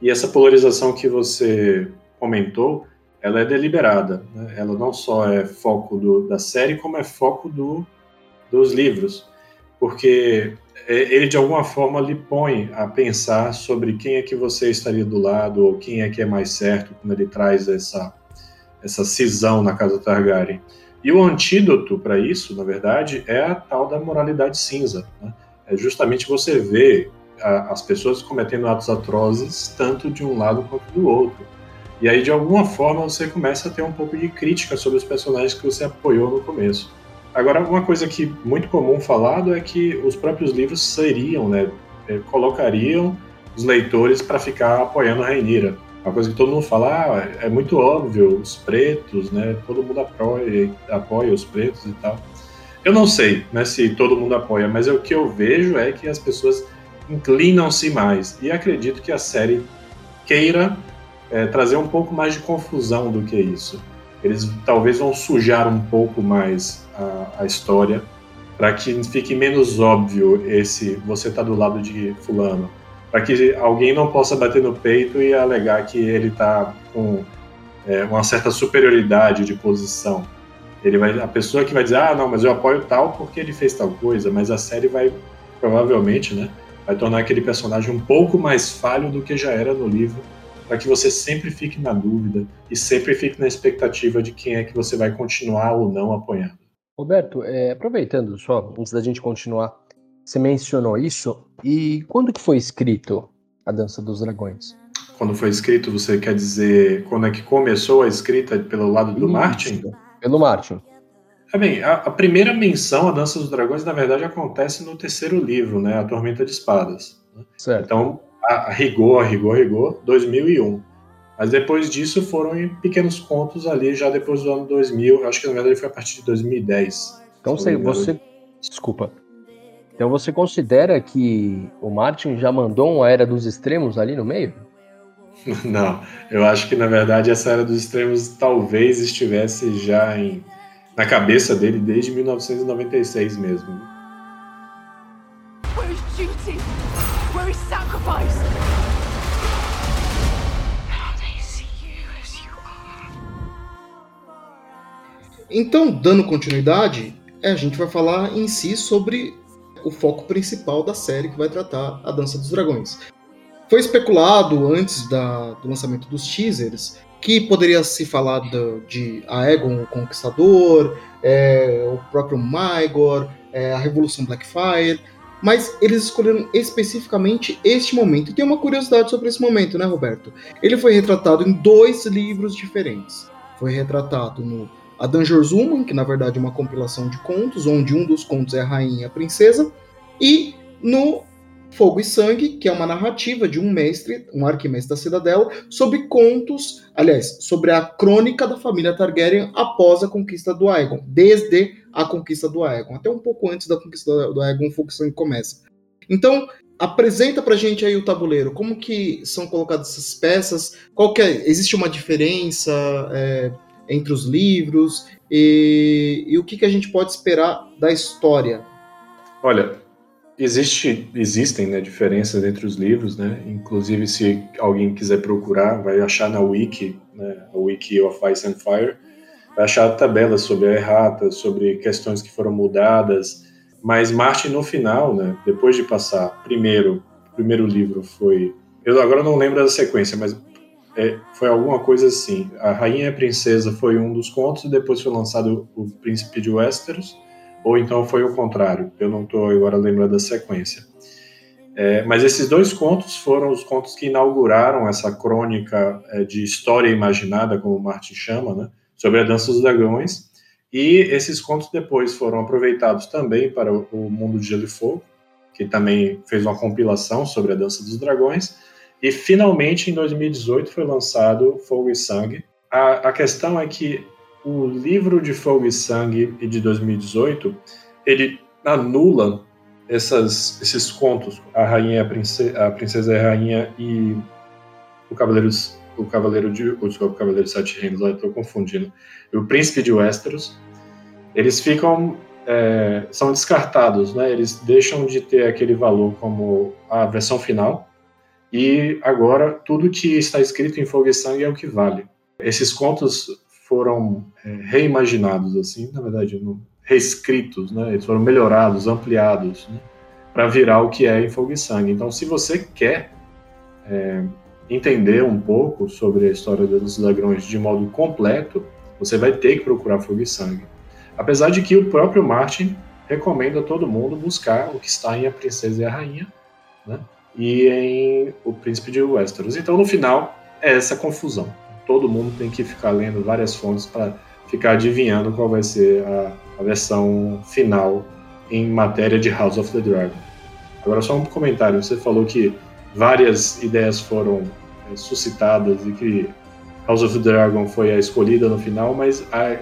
E essa polarização que você comentou, ela é deliberada. Né? Ela não só é foco do, da série, como é foco do, dos livros. Porque é, ele de alguma forma lhe põe a pensar sobre quem é que você estaria do lado ou quem é que é mais certo quando ele traz essa essa cisão na casa Targaryen. E o antídoto para isso, na verdade, é a tal da moralidade cinza. Né? É justamente você ver a, as pessoas cometendo atos atrozes tanto de um lado quanto do outro. E aí, de alguma forma, você começa a ter um pouco de crítica sobre os personagens que você apoiou no começo. Agora, uma coisa que muito comum falado é que os próprios livros seriam, né, eh, colocariam os leitores para ficar apoiando a Rainira. Uma coisa que todo mundo fala, ah, é muito óbvio, os pretos, né, todo mundo apoia, apoia os pretos e tal. Eu não sei né, se todo mundo apoia, mas o que eu vejo é que as pessoas inclinam-se mais. E acredito que a série queira é, trazer um pouco mais de confusão do que isso eles talvez vão sujar um pouco mais a, a história para que fique menos óbvio esse você tá do lado de fulano, para que alguém não possa bater no peito e alegar que ele tá com é, uma certa superioridade de posição. Ele vai, a pessoa que vai dizer, ah, não, mas eu apoio tal porque ele fez tal coisa, mas a série vai provavelmente, né, vai tornar aquele personagem um pouco mais falho do que já era no livro para que você sempre fique na dúvida e sempre fique na expectativa de quem é que você vai continuar ou não apoiando. Roberto, é, aproveitando só, antes da gente continuar, você mencionou isso, e quando que foi escrito a Dança dos Dragões? Quando foi escrito, você quer dizer quando é que começou a escrita pelo lado do isso, Martin? Pelo Martin. É bem, a, a, primeira menção à Dança dos Dragões, na verdade, acontece no terceiro livro, né, A Tormenta de Espadas. Né? Certo. Então, rigor, a rigor, rigor, 2001. Mas depois disso foram em pequenos contos ali, já depois do ano 2000. Acho que na verdade foi a partir de 2010. Então você, você. Desculpa. Então você considera que o Martin já mandou uma Era dos Extremos ali no meio? Não, eu acho que na verdade essa Era dos Extremos talvez estivesse já em, na cabeça dele desde 1996 mesmo. Então, dando continuidade, a gente vai falar em si sobre o foco principal da série que vai tratar a Dança dos Dragões. Foi especulado antes da, do lançamento dos teasers que poderia se falar do, de Aegon o Conquistador, é, o próprio Maegor, é, a Revolução Blackfire, mas eles escolheram especificamente este momento. E tem uma curiosidade sobre esse momento, né, Roberto? Ele foi retratado em dois livros diferentes. Foi retratado no A Dangerous Woman, que na verdade é uma compilação de contos, onde um dos contos é a rainha e a princesa, e no Fogo e Sangue, que é uma narrativa de um mestre, um arquimestre da Cidadela, sobre contos, aliás, sobre a crônica da família Targaryen após a conquista do Aegon, desde a conquista do Aegon, até um pouco antes da conquista do Aegon, Fogo e Sangue começa. Então, apresenta pra gente aí o tabuleiro, como que são colocadas essas peças, qual que é, existe uma diferença é, entre os livros, e, e o que, que a gente pode esperar da história? Olha, Existe, existem né, diferenças entre os livros, né? Inclusive, se alguém quiser procurar, vai achar na Wiki, né, a Wiki of Ice and Fire, vai achar tabelas sobre a errata, sobre questões que foram mudadas. Mas Martin, no final, né, depois de passar, primeiro, o primeiro livro foi. Eu agora não lembro da sequência, mas é, foi alguma coisa assim. A Rainha e a Princesa foi um dos contos, e depois foi lançado o Príncipe de Westeros ou então foi o contrário, eu não estou agora lembrando da sequência. É, mas esses dois contos foram os contos que inauguraram essa crônica é, de história imaginada, como Martin chama, né, sobre a Dança dos Dragões, e esses contos depois foram aproveitados também para o, Mundo de Gelo e Fogo, que também fez uma compilação sobre a Dança dos Dragões, e finalmente em 2018 foi lançado Fogo e Sangue. A, a questão é que o livro de Fogo e Sangue de 2018 ele anula essas, esses contos, a rainha, a princesa, a princesa e a rainha e o cavaleiro, o cavaleiro de, o cavaleiro de sete reinos, estou confundindo, o príncipe de Westeros, eles ficam é, são descartados, né? Eles deixam de ter aquele valor como a versão final e agora tudo que está escrito em Fogo e Sangue é o que vale. Esses contos foram é, reimaginados, assim, na verdade, no, reescritos, né? Eles foram melhorados, ampliados, né? para virar o que é em Fogo e Sangue. Então, se você quer é, entender um pouco sobre a história dos dragões de modo completo, você vai ter que procurar Fogo e Sangue. Apesar de que o próprio Martin recomenda a todo mundo buscar o que está em A Princesa e a Rainha, né? E em O Príncipe de Westeros. Então, no final, é essa confusão todo mundo tem que ficar lendo várias fontes para ficar adivinhando qual vai ser a, a, versão final em matéria de House of the Dragon. Agora, só um comentário: você falou que várias ideias foram é, suscitadas e que House of the Dragon foi a escolhida no final, mas a,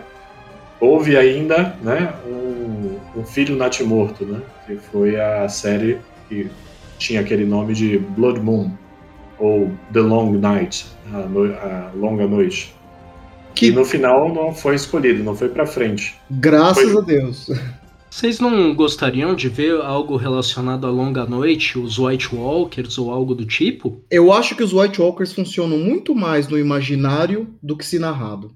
houve ainda né, um, um filho natimorto, né, que foi a série que tinha aquele nome de Blood Moon ou The Long Night, a, no, a longa noite. Que e no final não foi escolhido, não foi para frente. Graças foi... a Deus. Vocês não gostariam de ver algo relacionado à longa noite, os White Walkers ou algo do tipo? Eu acho que os White Walkers funcionam muito mais no imaginário do que se narrado.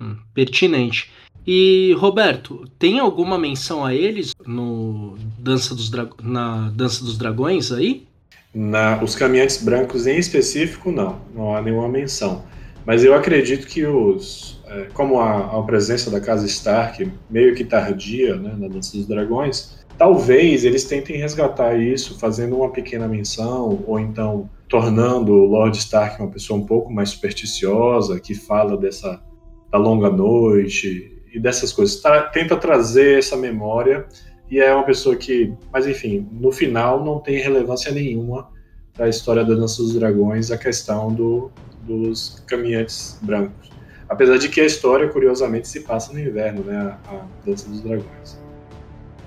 Hum, pertinente. E Roberto, tem alguma menção a eles no Dança dos Dra... na Dança dos Dragões aí? Na, os caminhantes brancos em específico, não, não há nenhuma menção. Mas eu acredito que os, é, como a, a, presença da casa Stark meio que tardia né, na Dança dos Dragões, talvez eles tentem resgatar isso fazendo uma pequena menção, ou então tornando o Lord Stark uma pessoa um pouco mais supersticiosa, que fala dessa da longa noite e dessas coisas. Tenta trazer essa memória e é uma pessoa que, mas enfim, no final não tem relevância nenhuma para a história da Dança dos Dragões a questão do, dos caminhantes brancos. Apesar de que a história, curiosamente, se passa no inverno, né? A, a Dança dos Dragões.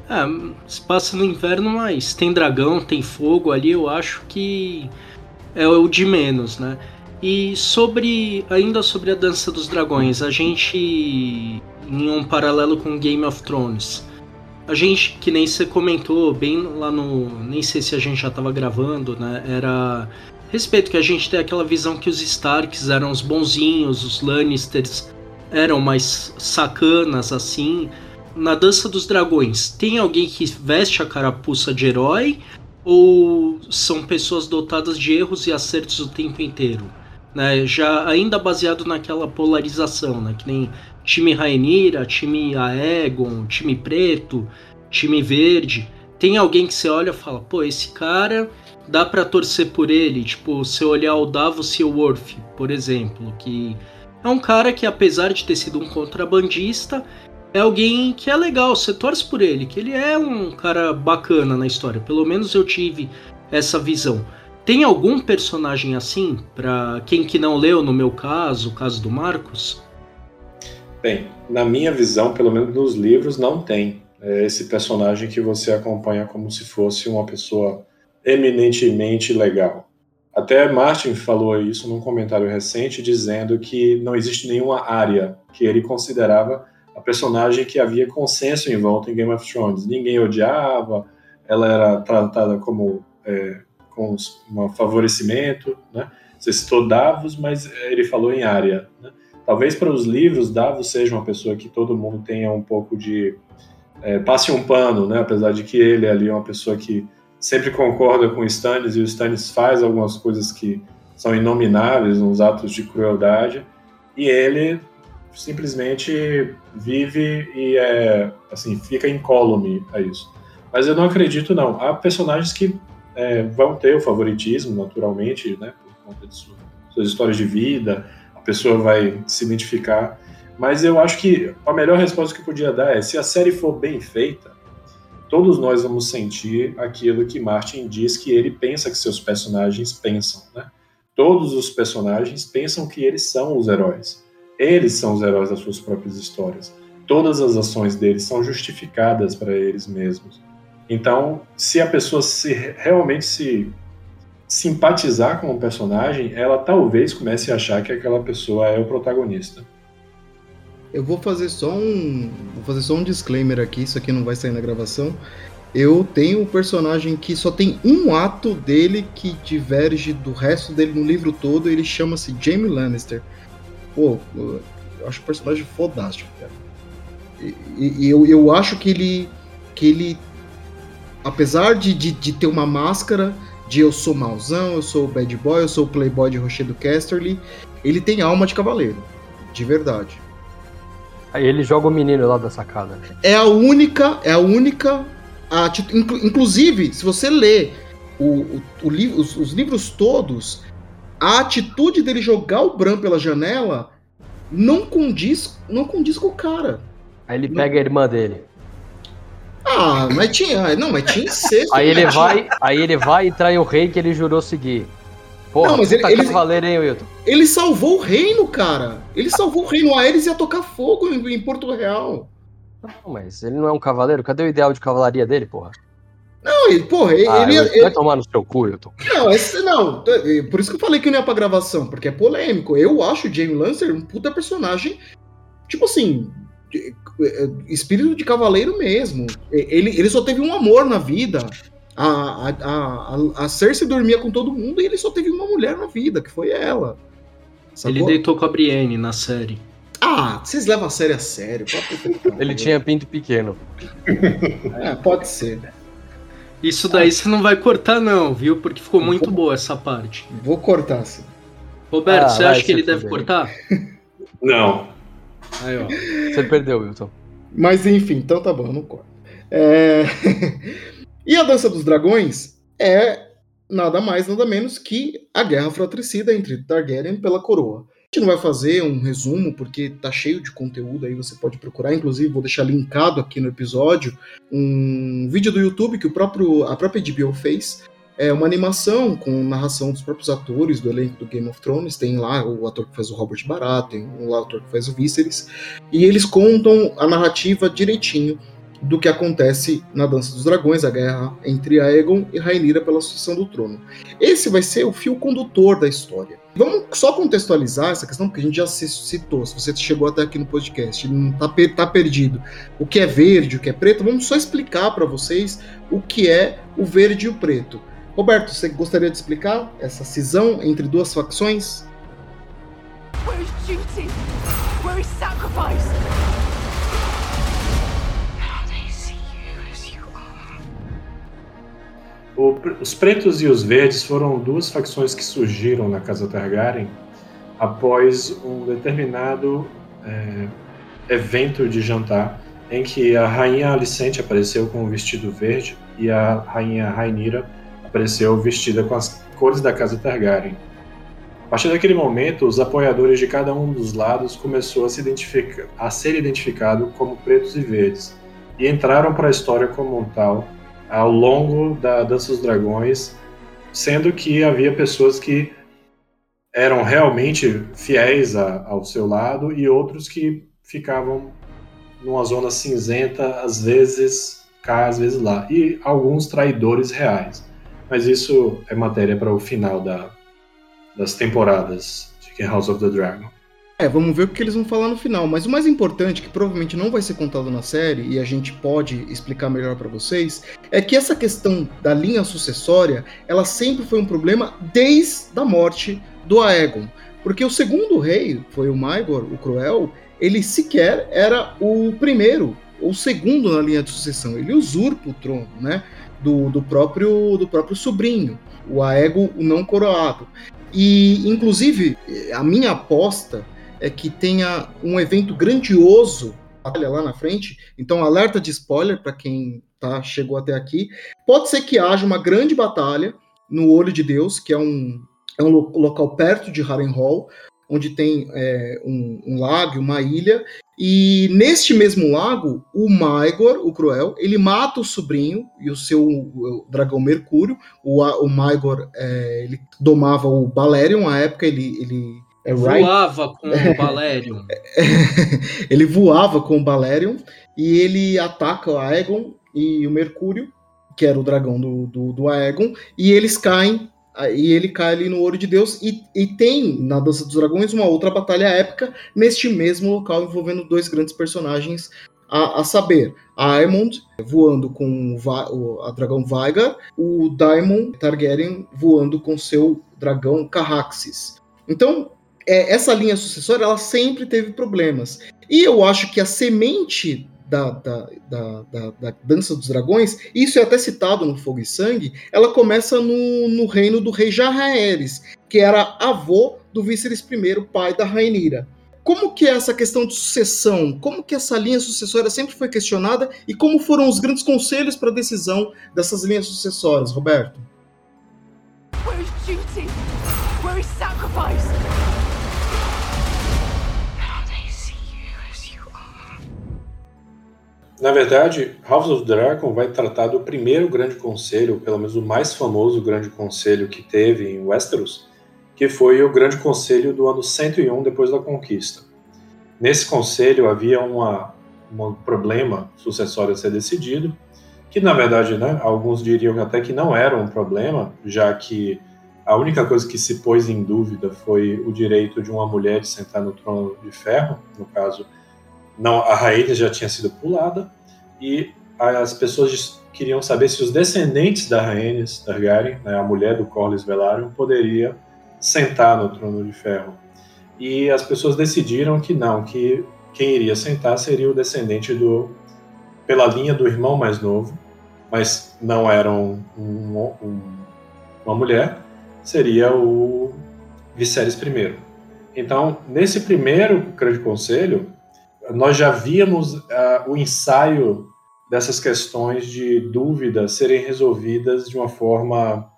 É, se passa no inverno, mas tem dragão, tem fogo ali, eu acho que é o de menos, né? E sobre, ainda sobre a Dança dos Dragões, a gente, em um paralelo com Game of Thrones, a gente, que nem você comentou, bem lá no. Nem sei se a gente já tava gravando, né? Era. Respeito que a gente tem aquela visão que os Starks eram os bonzinhos, os Lannisters eram mais sacanas, assim. Na Dança dos Dragões, tem alguém que veste a carapuça de herói? Ou são pessoas dotadas de erros e acertos o tempo inteiro? Né? Já ainda baseado naquela polarização, né? Que nem time Rainira, time Aegon, time preto, time verde. Tem alguém que você olha e fala, pô, esse cara dá para torcer por ele. Tipo, se olhar o Davos e o por exemplo, que é um cara que, apesar de ter sido um contrabandista, é alguém que é legal, você torce por ele, que ele é um cara bacana na história. Pelo menos eu tive essa visão. Tem algum personagem assim, para quem que não leu, no meu caso, o caso do Marcos? Bem, na minha visão, pelo menos nos livros, não tem é esse personagem que você acompanha como se fosse uma pessoa eminentemente legal. Até Martin falou isso num comentário recente, dizendo que não existe nenhuma área que ele considerava a personagem que havia consenso em volta em Game of Thrones. Ninguém odiava, ela era tratada como é, com um favorecimento, né? Você citou Davos, mas ele falou em área. Né? Talvez para os livros, Davos seja uma pessoa que todo mundo tenha um pouco de é, passe um pano, né? Apesar de que ele ali é uma pessoa que sempre concorda com o Stannis e o Stannis faz algumas coisas que são inomináveis, uns atos de crueldade, e ele simplesmente vive e é assim fica incólume a isso. Mas eu não acredito não. Há personagens que é, vão ter o favoritismo naturalmente, né? Por conta de suas histórias de vida, pessoa vai se identificar mas eu acho que a melhor resposta que eu podia dar é: se a série for bem feita, todos nós vamos sentir aquilo que Martin diz que ele pensa que seus personagens pensam, né? Todos os personagens pensam que eles são os heróis. Eles são os heróis das suas próprias histórias. Todas as ações deles são justificadas para eles mesmos. Então, se a pessoa se realmente se simpatizar com o personagem, ela talvez comece a achar que aquela pessoa é o protagonista. Eu vou fazer só um. Vou fazer só um disclaimer aqui, isso aqui não vai sair na gravação. Eu tenho um personagem que só tem um ato dele que diverge do resto dele no livro todo, ele chama-se Jaime Lannister. Pô, eu acho o personagem fodástico, cara. E, e eu, eu acho que ele. que ele. Apesar de, de, de ter uma máscara de eu sou mauzão, eu sou o bad boy, eu sou o playboy de Rochedo Casterly, ele tem alma de cavaleiro. De verdade. Aí ele joga o menino lá da sacada. É a única, é a única. A, inclusive, se você lê o, o, o os, os, livros todos, a atitude dele jogar o Bran pela janela não condiz, não condiz com o cara. Aí ele pega a irmã dele. Ah, mas tinha. Não, mas tinha incesto. aí ele vai, aí ele vai e trai o rei que ele jurou seguir. Porra, não, mas ele, ele, cavaleiro, hein, Wilton? Ele salvou o reino, cara. Ele salvou o reino. A Ares ia tocar fogo em, em Porto Real. Não, mas ele não é um cavaleiro. Cadê o ideal de cavalaria dele, porra? Não, ele, porra, ele, ah, ele, Vai tomar no seu cu, Wilton. Não, esse, não, por isso que eu falei que não ia pra gravação, porque é polêmico. Eu acho o Jamie Lancer um puta personagem, tipo assim, espírito de cavaleiro mesmo. Ele, ele só teve um amor na vida. A, a, a, a Cersei dormia com todo mundo e ele só teve uma mulher na vida, que foi ela. Sacou? Ele deitou com a Brienne na série. Ah, vocês levam a série a sério. ele tinha pinto pequeno. É, pode ser. Isso daí você não vai cortar, não, viu? Porque ficou muito vou... boa essa parte. Vou cortar, sim. Roberto, ah, você acha que ele deve cortar? Não. Aí, ó. Você perdeu, Wilson. Mas enfim, então tá bom, não corto. É... E a Dança dos Dragões é nada mais, nada menos que a guerra fratricida entre Targaryen pela coroa. A gente não vai fazer um resumo, porque tá cheio de conteúdo aí, você pode procurar. Inclusive, vou deixar linkado aqui no episódio um vídeo do YouTube que o próprio, a própria HBO fez. É uma animação com narração dos próprios atores do elenco do Game of Thrones. Tem lá o ator que faz o Robert Baratheon, tem o ator que faz o Viserys. E eles contam a narrativa direitinho do que acontece na Dança dos Dragões, a guerra entre Aegon e Rhaenyra pela sucessão do trono. Esse vai ser o fio condutor da história. Vamos só contextualizar essa questão, porque a gente já citou, se você chegou até aqui no podcast, não tá, tá perdido. O que é verde, o que é preto, vamos só explicar para vocês o que é o verde e o preto. Roberto, você gostaria de explicar essa cisão entre duas facções? Where is duty? Where is sacrifice? O, os pretos e os verdes foram duas facções que surgiram na Casa Targaryen após um determinado é, evento de jantar em que a rainha Alicente apareceu com o vestido verde e a rainha Rainira apareceu vestida com as cores da Casa Targaryen. A partir daquele momento, os apoiadores de cada um dos lados começou a, se identificar, a ser identificado como pretos e verdes e entraram para a história como um tal ao longo da Dança dos Dragões, sendo que havia pessoas que eram realmente fiéis a, ao seu lado e outros que ficavam numa zona cinzenta, às vezes cá, às vezes lá, e alguns traidores reais. Mas isso é matéria para o final da, das temporadas de House of the Dragon. É, vamos ver o que eles vão falar no final. Mas o mais importante, que provavelmente não vai ser contado na série, e a gente pode explicar melhor para vocês, é que essa questão da linha sucessória, ela sempre foi um problema desde a morte do Aegon. Porque o segundo rei, foi o Maegor, o Cruel, ele sequer era o primeiro ou segundo na linha de sucessão. Ele usurpa o trono, né? Do, do próprio do próprio sobrinho, o Aegon, o não coroado. E, inclusive, a minha aposta é que tenha um evento grandioso lá na frente. Então, alerta de spoiler para quem tá, chegou até aqui. Pode ser que haja uma grande batalha no Olho de Deus, que é um, é um local perto de Harrenhal, onde tem é, um, um lago, uma ilha, e neste mesmo lago, o Maegor, o Cruel, ele mata o sobrinho e o seu o dragão Mercúrio. O, o Maegor, é, ele domava o Balerion, à época ele, ele é voava com o Balerion. ele voava com o Balerion e ele ataca o Aegon e o Mercúrio, que era o dragão do, do, do Aegon, e eles caem e ele cai ali no Ouro de Deus e, e, tem na Dança dos Dragões uma outra batalha épica neste mesmo local envolvendo dois grandes personagens a, a saber, a Aemond voando com o, a dragão Veigar, o Daemon Targaryen voando com seu dragão Carraxes. Então, é, essa linha sucessória ela sempre teve problemas. E eu acho que a semente da, da, da, da, Dança dos Dragões, isso é até citado no Fogo e Sangue, ela começa no, no reino do rei Jarraeres, que era avô do Víceres I, pai da Rainira. Como que é essa questão de sucessão? Como que essa linha sucessória sempre foi questionada e como foram os grandes conselhos para a decisão dessas linhas sucessórias, Roberto? Where's duty? Where's sacrifice? Na verdade, House of Dragon vai tratar do primeiro grande conselho, pelo menos o mais famoso grande conselho que teve em Westeros, que foi o grande conselho do ano 101 depois da conquista. Nesse conselho havia uma, um problema sucessório a ser decidido, que na verdade, né, alguns diriam até que não era um problema, já que a única coisa que se pôs em dúvida foi o direito de uma mulher de sentar no trono de ferro, no caso não, a rainha já tinha sido pulada e as pessoas queriam saber se os descendentes da rainha Targaryen, né, a mulher do Corlys Velaryon, poderia sentar no trono de ferro. E as pessoas decidiram que não, que quem iria sentar seria o descendente do pela linha do irmão mais novo, mas não era um, um, um, uma mulher, seria o Viserys I. Então, nesse primeiro grande conselho, nós já víamos uh, o ensaio dessas questões de dúvida serem resolvidas de uma forma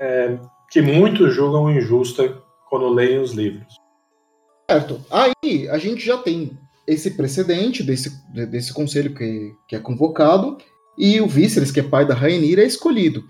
é, que muitos julgam injusta quando leem os livros. Certo. Aí a gente já tem esse precedente desse, desse conselho que, que é convocado e o Víceres, que é pai da Rainira, é escolhido.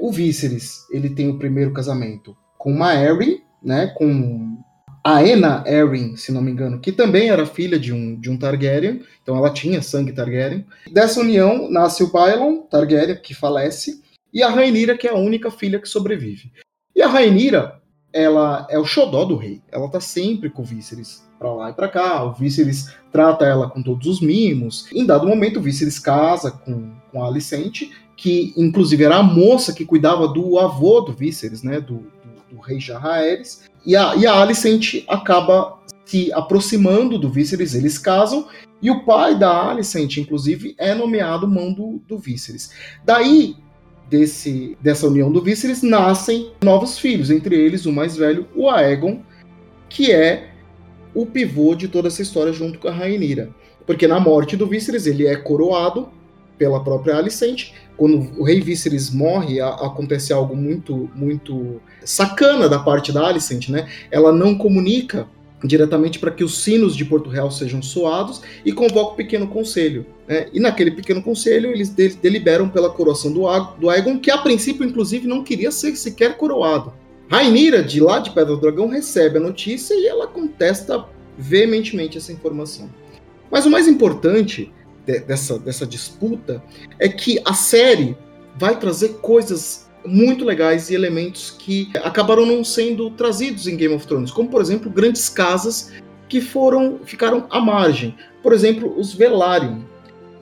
O Víceres, ele tem o primeiro casamento com Maeri, né, com Aena Arryn, se não me engano, que também era filha de um, de um Targaryen, então ela tinha sangue Targaryen. Dessa união nasce o Baelon Targaryen, que falece, e a Rainira, que é a única filha que sobrevive. E a Rainira, ela é o xodó do rei. Ela tá sempre com o Viserys para lá e para cá. O Viserys trata ela com todos os mimos. Em dado momento, o Viserys casa com, com a Alicente, que inclusive era a moça que cuidava do avô do Viserys, né, do, do, do rei Jarraeres. E a, e a Alicent acaba se aproximando do Viserys, eles casam, e o pai da Alicent, inclusive, é nomeado mão do, do. Daí, desse, dessa união do Viserys, nascem novos filhos, entre eles o mais velho, o Aegon, que é o pivô de toda essa história junto com a Rainira. Porque na morte do Viserys ele é coroado pela própria Alicent. Quando o rei Viserys morre, a, acontece algo muito muito sacana da parte da Alicent, né? Ela não comunica diretamente para que os sinos de Porto Real sejam soados e convoca o pequeno conselho. Né? E naquele pequeno conselho eles deliberam pela coroação do, do Aegon, que a princípio, inclusive, não queria ser sequer coroado. Rainira, de lá de Pedra do Dragão, recebe a notícia e ela contesta veementemente essa informação. Mas o mais importante de, dessa, dessa disputa é que a série vai trazer coisas muito legais e elementos que acabaram não sendo trazidos em Game of Thrones, como por exemplo grandes casas que foram ficaram à margem. Por exemplo, os Velaryon.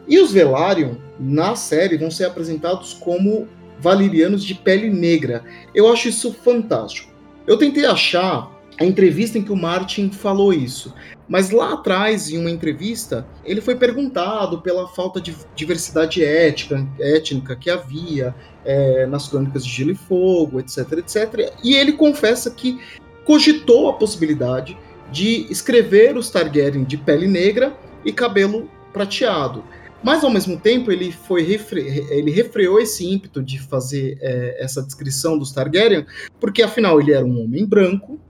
E os Velaryon na série vão ser apresentados como valerianos de pele negra. Eu acho isso fantástico. Eu tentei achar a entrevista em que o Martin falou isso. Mas lá atrás, em uma entrevista, ele foi perguntado pela falta de diversidade ética, étnica que havia é, nas crônicas de Gelo e Fogo, etc, etc. E ele confessa que cogitou a possibilidade de escrever os Targaryen de pele negra e cabelo prateado. Mas ao mesmo tempo ele foi refre... ele refreou esse ímpeto de fazer é, essa descrição dos Targaryen, porque afinal ele era um homem branco,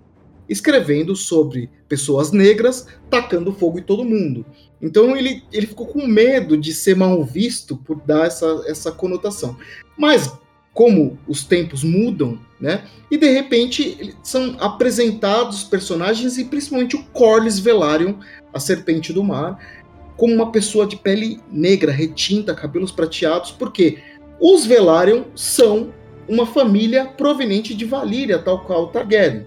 escrevendo sobre pessoas negras tacando fogo em todo mundo. Então ele, ele ficou com medo de ser mal visto por dar essa, essa conotação. Mas como os tempos mudam, né? E de repente são apresentados personagens e principalmente o Corlys Velaryon, a serpente do mar, como uma pessoa de pele negra, retinta, cabelos prateados, porque os Velaryon são uma família proveniente de Valíria, tal qual Targaryen.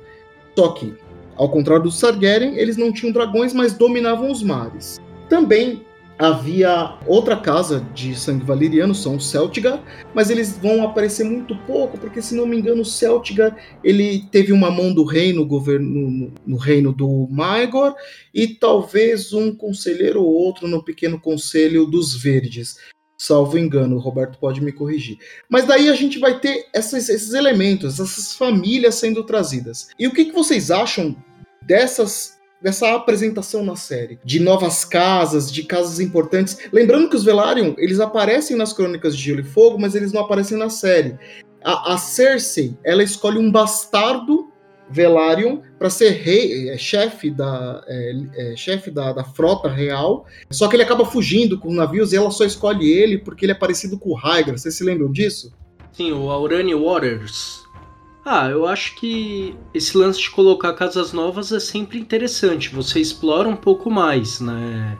Só que, ao contrário dos Targaryen, eles não tinham dragões, mas dominavam os mares. Também havia outra casa de sangue valeriano, são os Celtigar, mas eles vão aparecer muito pouco, porque se não me engano o Celtigar ele teve uma mão do rei no governo no, no reino do Maegor e talvez um conselheiro ou outro no pequeno conselho dos Verdes. Salvo engano, o Roberto pode me corrigir. Mas daí a gente vai ter esses, esses elementos, essas famílias sendo trazidas. E o que, que vocês acham dessas dessa apresentação na série, de novas casas, de casas importantes. Lembrando que os Velaryon, eles aparecem nas Crônicas de Gelo e Fogo, mas eles não aparecem na série. A, a Cersei, ela escolhe um bastardo Velaryon para ser rei, é, chefe da é, é, chefe da, da, frota real. Só que ele acaba fugindo com os navios e ela só escolhe ele porque ele é parecido com o Rhaegar. Vocês se lembram disso? Sim, o Aurani Waters. Ah, eu acho que esse lance de colocar casas novas é sempre interessante. Você explora um pouco mais, né?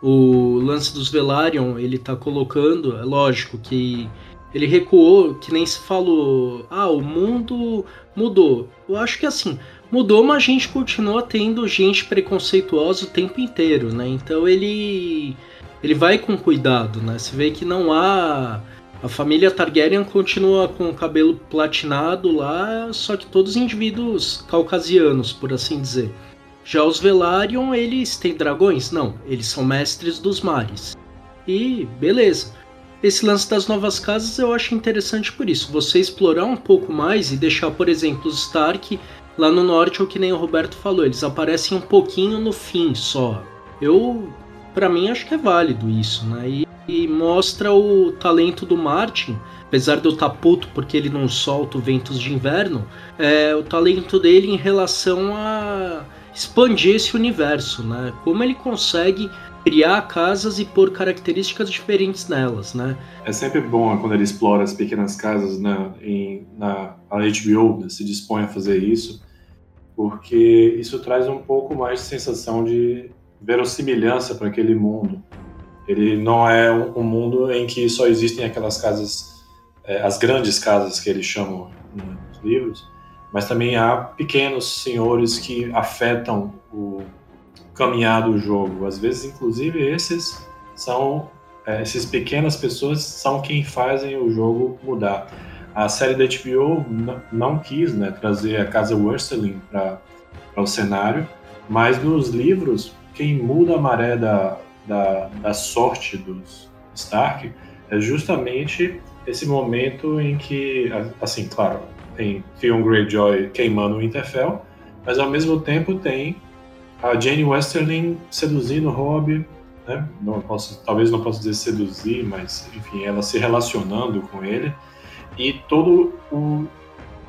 O lance dos Velaryon, ele tá colocando, é lógico que ele recuou, que nem se falou, ah, o mundo mudou. Eu acho que assim, mudou, mas a gente continua tendo gente preconceituosa o tempo inteiro, né? Então ele ele vai com cuidado, né? Você vê que não há a família Targaryen continua com o cabelo platinado lá, só que todos indivíduos caucasianos, por assim dizer. Já os Velaryon, eles têm dragões? Não, eles são mestres dos mares. E beleza. Esse lance das novas casas eu acho interessante por isso. Você explorar um pouco mais e deixar, por exemplo, os Stark lá no norte, ou que nem o Roberto falou, eles aparecem um pouquinho no fim só. Eu, para mim, acho que é válido isso, né? E, e mostra o talento do Martin, apesar de eu estar tá puto porque ele não solta ventos de inverno, é o talento dele em relação a expandir esse universo, né? Como ele consegue criar casas e pôr características diferentes nelas, né? É sempre bom quando ele explora as pequenas casas né, em, na a HBO né, se dispõe a fazer isso, porque isso traz um pouco mais de sensação de verossimilhança para aquele mundo. Ele não é um, um, mundo em que só existem aquelas casas, é, as grandes casas que eles chamam nos livros, mas também há pequenos senhores que afetam o caminhar do jogo. Às vezes, inclusive, esses são é, essas pequenas pessoas são quem fazem o jogo mudar. A série da HBO não quis né, trazer a casa Westerling para o cenário, mas nos livros, quem muda a maré da, da, da sorte dos Stark é justamente esse momento em que, assim, claro, tem Theon Greyjoy queimando o Winterfell, mas ao mesmo tempo tem a Jane Westerling seduzindo o Robb, né? Não posso, talvez não dizer seduzir, mas enfim, ela se relacionando com ele e todo o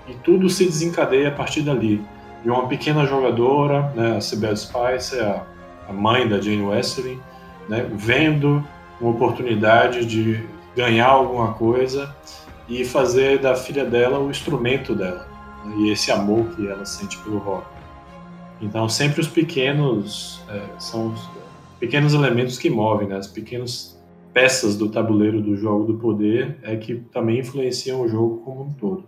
e tudo se desencadeia a partir dali. de uma pequena jogadora, né, a Sibel Spicer, a, a mãe da Jane Wesley, né, vendo uma oportunidade de ganhar alguma coisa e fazer da filha dela o instrumento dela né, e esse amor que ela sente pelo rock. Então sempre os pequenos é, são os pequenos elementos que movem, né, as pequenas peças do tabuleiro do jogo do poder é que também influenciam o jogo como um todo.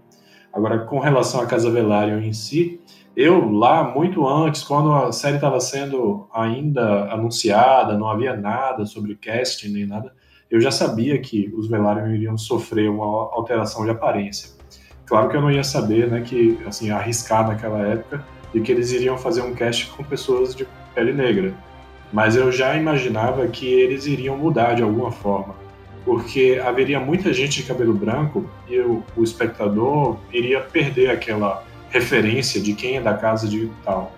Agora, com relação à Casa Velaryon em si, eu lá muito antes, quando a série estava sendo ainda anunciada, não havia nada sobre casting nem nada, eu já sabia que os Velaryon iriam sofrer uma alteração de aparência. Claro que eu não ia saber, né, que assim arriscar naquela época de que eles iriam fazer um cast com pessoas de pele negra mas eu já imaginava que eles iriam mudar de alguma forma, porque haveria muita gente de cabelo branco e o, o espectador iria perder aquela referência de quem é da casa de tal.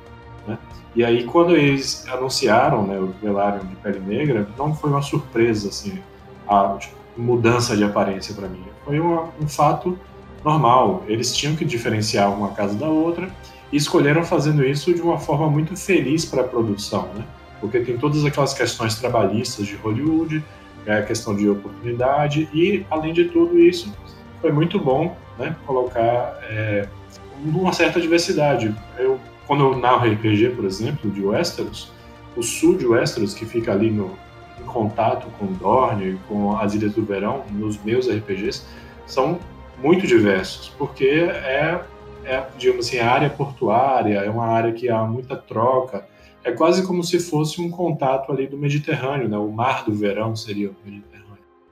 Né? E aí, quando eles anunciaram né, o Velaryon de pele negra, não foi uma surpresa assim, a tipo, mudança de aparência para mim. Foi uma, um fato normal. Eles tinham que diferenciar uma casa da outra e escolheram fazendo isso de uma forma muito feliz para a produção, né? porque tem todas aquelas questões trabalhistas de Hollywood, é a questão de oportunidade e, além de tudo isso, foi muito bom né, colocar é, uma certa diversidade. Eu, quando eu narro RPG, por exemplo, de Westeros, o sul de Westeros, que fica ali no, em contato com Dorne, com as Ilhas do Verão, nos meus RPGs, são muito diversos, porque é, é digamos assim, a área portuária, é uma área que há muita troca, é quase como se fosse um contato ali do Mediterrâneo, né? O mar do verão seria o Mediterrâneo.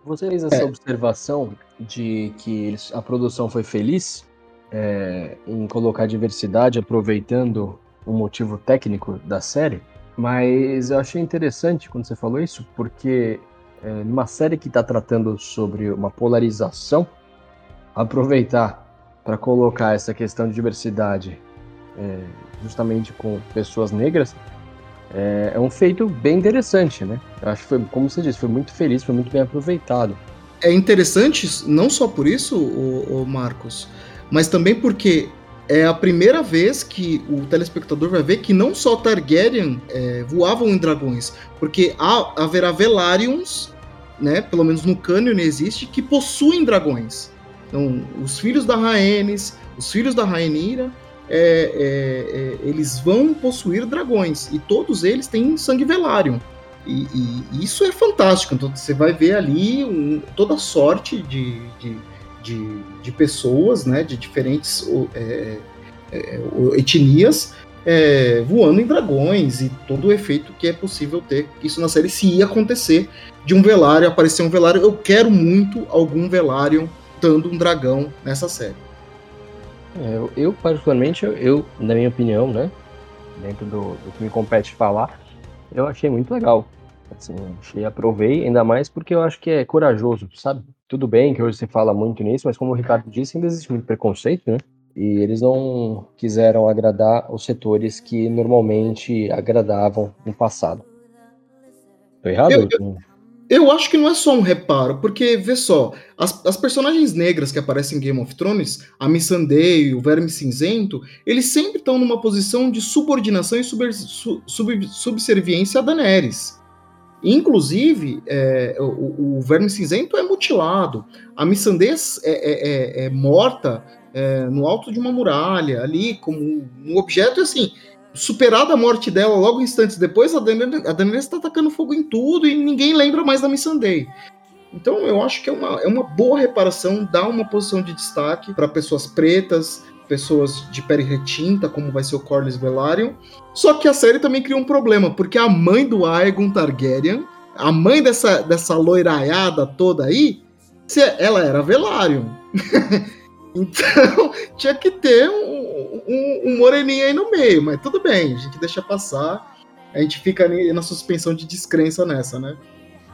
Você fez essa é. observação de que a produção foi feliz é, em colocar diversidade, aproveitando o motivo técnico da série, mas eu achei interessante quando você falou isso, porque é, numa série que está tratando sobre uma polarização, aproveitar para colocar essa questão de diversidade é, justamente com pessoas negras, é, é, um feito bem interessante, né? Eu acho que foi, como você disse, foi muito feliz, foi muito bem aproveitado. É interessante não só por isso, o, o Marcos, mas também porque é a primeira vez que o telespectador vai ver que não só Targaryen é, voavam em dragões, porque há, haverá Velarions, né, pelo menos no cânon existe, que possuem dragões. Então, os filhos da Rhaenys, os filhos da Rhaenyra, é, é, é, eles vão possuir dragões e todos eles têm sangue Velaryon. E, e, isso é fantástico. Então você vai ver ali um, toda sorte de, de, de, de, pessoas, né, de diferentes é, é, etnias é, voando em dragões e todo o efeito que é possível ter. Isso na série se ia acontecer de um Velaryon aparecer um Velaryon. Eu quero muito algum Velaryon dando um dragão nessa série. É, eu, eu, particularmente, eu, eu, na minha opinião, né, dentro do, do, que me compete falar, eu achei muito legal. Assim, achei, aprovei, ainda mais porque eu acho que é corajoso, sabe? Tudo bem que hoje se fala muito nisso, mas como o Ricardo disse, ainda existe muito preconceito, né? E eles não quiseram agradar os setores que normalmente agradavam no passado. Tô errado? Eu, eu, eu acho que não é só um reparo, porque, vê só, as, as personagens negras que aparecem em Game of Thrones, a Missandei, o Verme Cinzento, eles sempre estão numa posição de subordinação e sub, sub, subserviência a Daenerys. Inclusive, é, o, o, Verme Cinzento é mutilado, a Missandei é, é, é, é morta é, no alto de uma muralha, ali, como um objeto, assim, superada a morte dela logo instantes depois, a Daenerys está atacando fogo em tudo e ninguém lembra mais da Missandei. Então eu acho que é uma, é uma boa reparação, dá uma posição de destaque para pessoas pretas, pessoas de pele retinta, como vai ser o Corlys Velaryon. Só que a série também cria um problema, porque a mãe do Aegon Targaryen, a mãe dessa, dessa loiraiada toda aí, ela era Velaryon. então tinha que ter um, um, um moreninho aí no meio, mas tudo bem, a gente deixa passar. A gente fica na suspensão de descrença nessa, né?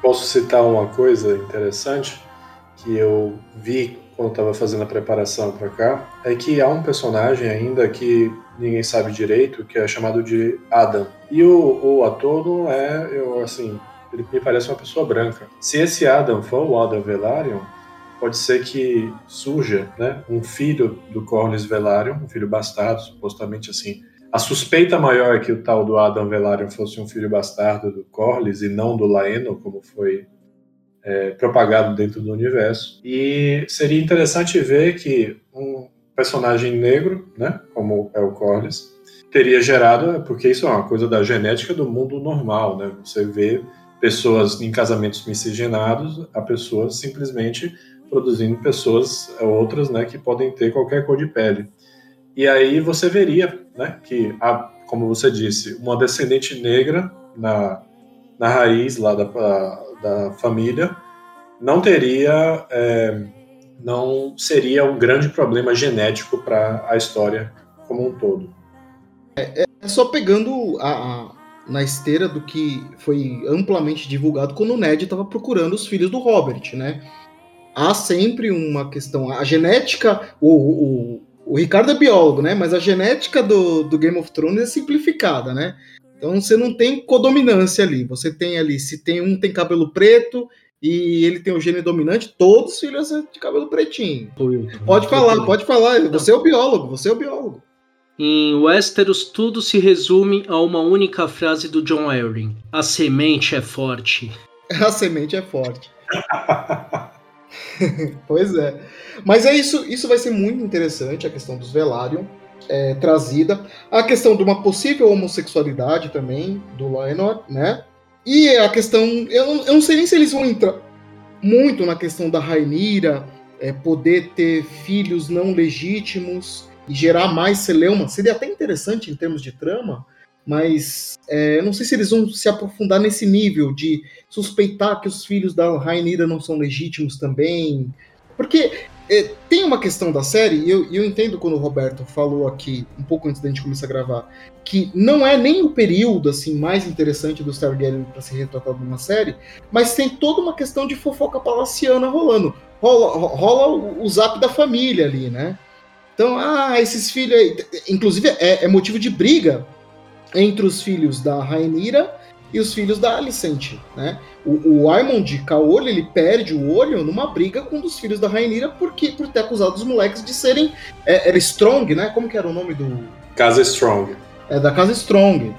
Posso citar uma coisa interessante que eu vi quando estava fazendo a preparação para cá, é que há um personagem ainda que ninguém sabe direito, que é chamado de Adam. E o, o ator não é, eu assim, ele me parece uma pessoa branca. Se esse Adam for o Adam Velaryon, pode ser que surja né, um filho do Corlys Velaryon, um filho bastardo, supostamente assim, a suspeita maior é que o tal do Adam Velaryon fosse um filho bastardo do Corlys e não do Laeno, como foi é, propagado dentro do universo. E seria interessante ver que um personagem negro, né, como é o Corlys, teria gerado, porque isso é uma coisa da genética do mundo normal, né? Você vê pessoas em casamentos miscigenados, a pessoas simplesmente produzindo pessoas outras, né, que podem ter qualquer cor de pele. E aí você veria, né, que há, como você disse, uma descendente negra na, na raiz lá da, da família não teria, é, não seria um grande problema genético para a história como um todo. É, é só pegando a, a, na esteira do que foi amplamente divulgado quando o Ned estava procurando os filhos do Robert, né? Há sempre uma questão, a genética, o, o, o Ricardo é biólogo, né? Mas a genética do, do Game of Thrones é simplificada, né? Então você não tem codominância ali. Você tem ali, se tem um tem cabelo preto e ele tem o gene dominante, todos os filhos são de cabelo pretinho. Pode falar, pode falar. Você é o biólogo, você é o biólogo. Em Westeros, tudo se resume a uma única frase do John Arryn: A semente é forte. A semente é forte. pois é. Mas é isso, isso vai ser muito interessante, a questão dos Velaryon é, trazida. A questão de uma possível homossexualidade também do Lionel, né? E a questão. Eu não, eu não sei nem se eles vão entrar muito na questão da Rainira é, poder ter filhos não legítimos e gerar mais celeuma. Seria até interessante em termos de trama, mas é, não sei se eles vão se aprofundar nesse nível de suspeitar que os filhos da Rainira não são legítimos também. Porque é, tem uma questão da série, e eu, eu entendo quando o Roberto falou aqui, um pouco antes da gente começar a gravar, que não é nem o período assim mais interessante do Targaryen para ser retratado numa série, mas tem toda uma questão de fofoca palaciana rolando. Rola, rola o, o zap da família ali, né? Então, ah, esses filhos aí. Inclusive, é, é motivo de briga entre os filhos da Rainira e os filhos da Alicent, né? O, o Aemond Caolho, ele perde o olho numa briga com um dos filhos da Rainira porque, por ter acusado os moleques de serem... É, era Strong, né? Como que era o nome do... Casa Strong. É, da Casa Strong.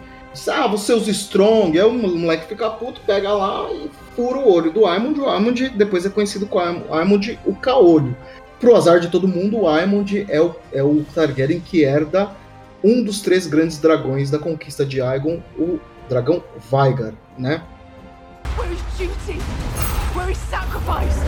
Ah, você usa Strong. Aí o moleque fica puto, pega lá e fura o olho do Aemond. O Aemond depois é conhecido como Aemond o Caolho. Pro azar de todo mundo, o Aemond é o, é o Targaryen que herda um dos três grandes dragões da conquista de Aegon, o dragão Veigar, né? Where is duty? Where is sacrifice?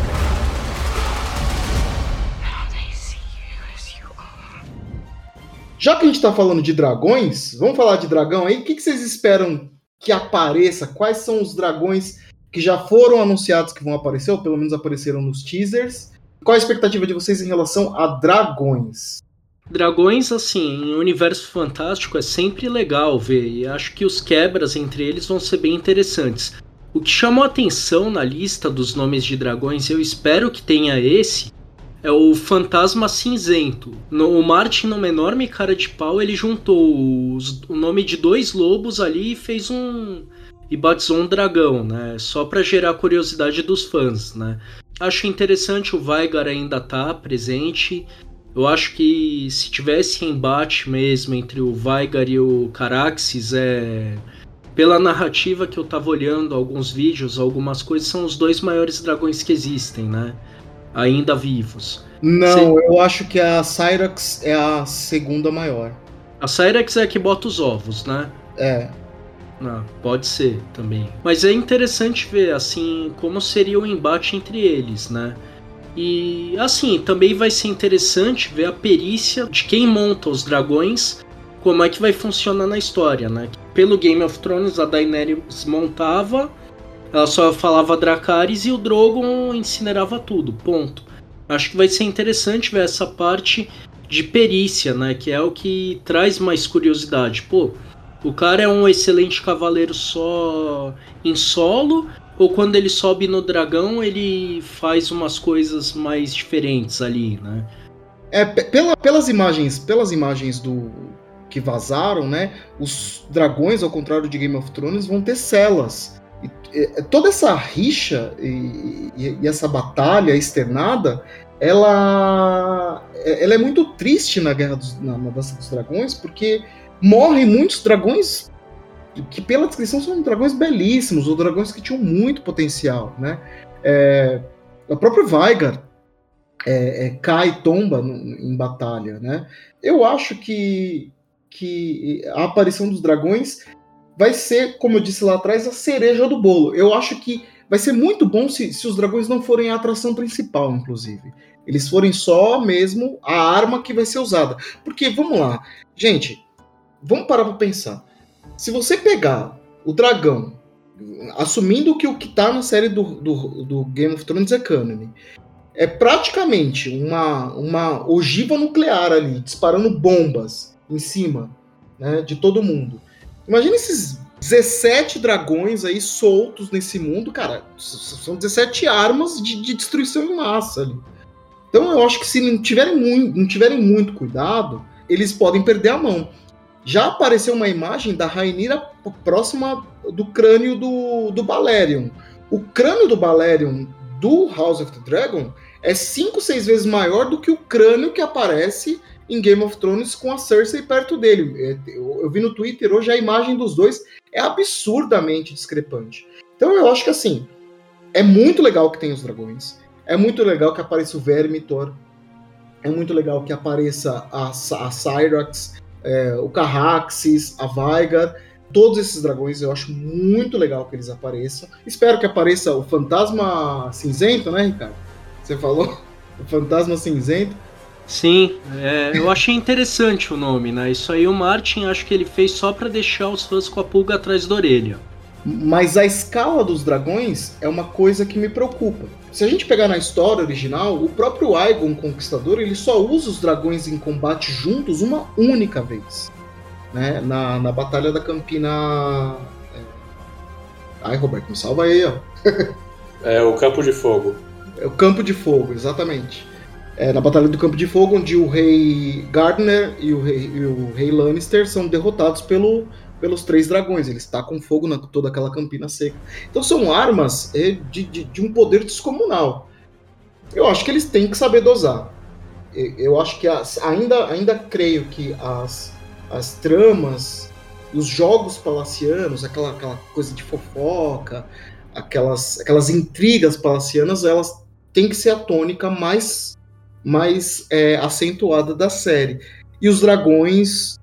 Já que a gente está falando de dragões, vamos falar de dragão aí. O que, que vocês esperam que apareça? Quais são os dragões que já foram anunciados que vão aparecer, ou pelo menos apareceram nos teasers? Qual a expectativa de vocês em relação a dragões? Dragões, assim, em universo fantástico é sempre legal ver, e acho que os quebras entre eles vão ser bem interessantes. O que chamou atenção na lista dos nomes de dragões, eu espero que tenha esse, é o Fantasma Cinzento. No, o Martin, numa enorme cara de pau, ele juntou os, o nome de dois lobos ali e fez um. e batizou um dragão, né? Só para gerar curiosidade dos fãs, né? Acho interessante o Veigar ainda tá presente. Eu acho que se tivesse embate mesmo entre o Veigar e o Caraxes, é. Pela narrativa que eu tava olhando, alguns vídeos, algumas coisas, são os dois maiores dragões que existem, né? Ainda vivos. Não, eu acho que a Cyrax é a segunda maior. A Cyrax é a que bota os ovos, né? É. Ah, pode ser também. Mas é interessante ver, assim, como seria o embate entre eles, né? E, assim, também vai ser interessante ver a perícia de quem monta os dragões, como é que vai funcionar na história, né? Pelo Game of Thrones, a Daenerys montava, ela só falava Dracarys e o Drogon incinerava tudo, ponto. Acho que vai ser interessante ver essa parte de perícia, né? Que é o que traz mais curiosidade. Pô, o cara é um excelente cavaleiro só em solo, ou quando ele sobe no dragão, ele faz umas coisas mais diferentes ali, né? É, pela, pelas imagens, pelas imagens do que vazaram, né? Os dragões, ao contrário de Game of Thrones, vão ter celas. E, e, toda essa rixa e, e, essa batalha externada, ela, ela é muito triste na Guerra dos, na, na Dança dos Dragões, porque morrem muitos dragões que pela descrição são dragões belíssimos, ou dragões que tinham muito potencial, né? É, o próprio Veigar é, é, cai e tomba no, em batalha, né? Eu acho que, que a aparição dos dragões vai ser, como eu disse lá atrás, a cereja do bolo. Eu acho que vai ser muito bom se, se os dragões não forem a atração principal, inclusive. Eles forem só mesmo a arma que vai ser usada. Porque, vamos lá, gente, vamos parar para pensar. Se você pegar o dragão, assumindo que o que tá na série do, do, do Game of Thrones é canon, é praticamente uma, uma ogiva nuclear ali, disparando bombas em cima né, de todo mundo. Imagina esses 17 dragões aí soltos nesse mundo, cara. São 17 armas de, de destruição em massa ali. Então eu acho que se não tiverem, muito, não tiverem muito cuidado, eles podem perder a mão. Já apareceu uma imagem da Rainira próxima do crânio do, do Balerion. O crânio do Balerion do House of the Dragon é 5, 6 vezes maior do que o crânio que aparece em Game of Thrones com a Cersei perto dele. É, eu vi no Twitter hoje a imagem dos dois é absurdamente discrepante. Então eu acho que assim, é muito legal que tem os dragões. É muito legal que apareça o Vermitor. É muito legal que apareça a, a Cyrax é, o Carraxes, a Veigar, todos esses dragões eu acho muito legal que eles apareçam. Espero que apareça o Fantasma Cinzento, né, Ricardo? Você falou? O Fantasma Cinzento. Sim, é, eu achei interessante o nome, né? Isso aí o Martin acho que ele fez só para deixar os fãs com a pulga atrás da orelha. Mas a escala dos dragões é uma coisa que me preocupa. Se a gente pegar na história original, o próprio Aegon Conquistador ele só usa os dragões em combate juntos uma única vez. Né? Na, na Batalha da Campina. É... Ai, Roberto, me salva aí, ó. é o Campo de Fogo. É o Campo de Fogo, exatamente. É na Batalha do Campo de Fogo, onde o rei Gardner e o rei, e o rei Lannister são derrotados pelo, pelos três dragões. Ele está com fogo na toda aquela campina seca. Então são armas é, de, de, de, um poder descomunal. Eu acho que eles têm que saber dosar. Eu acho que as, ainda, ainda creio que as, as tramas, os jogos palacianos, aquela, aquela coisa de fofoca, aquelas, aquelas intrigas palacianas, elas têm que ser a tônica mais, mais é, acentuada da série. E os dragões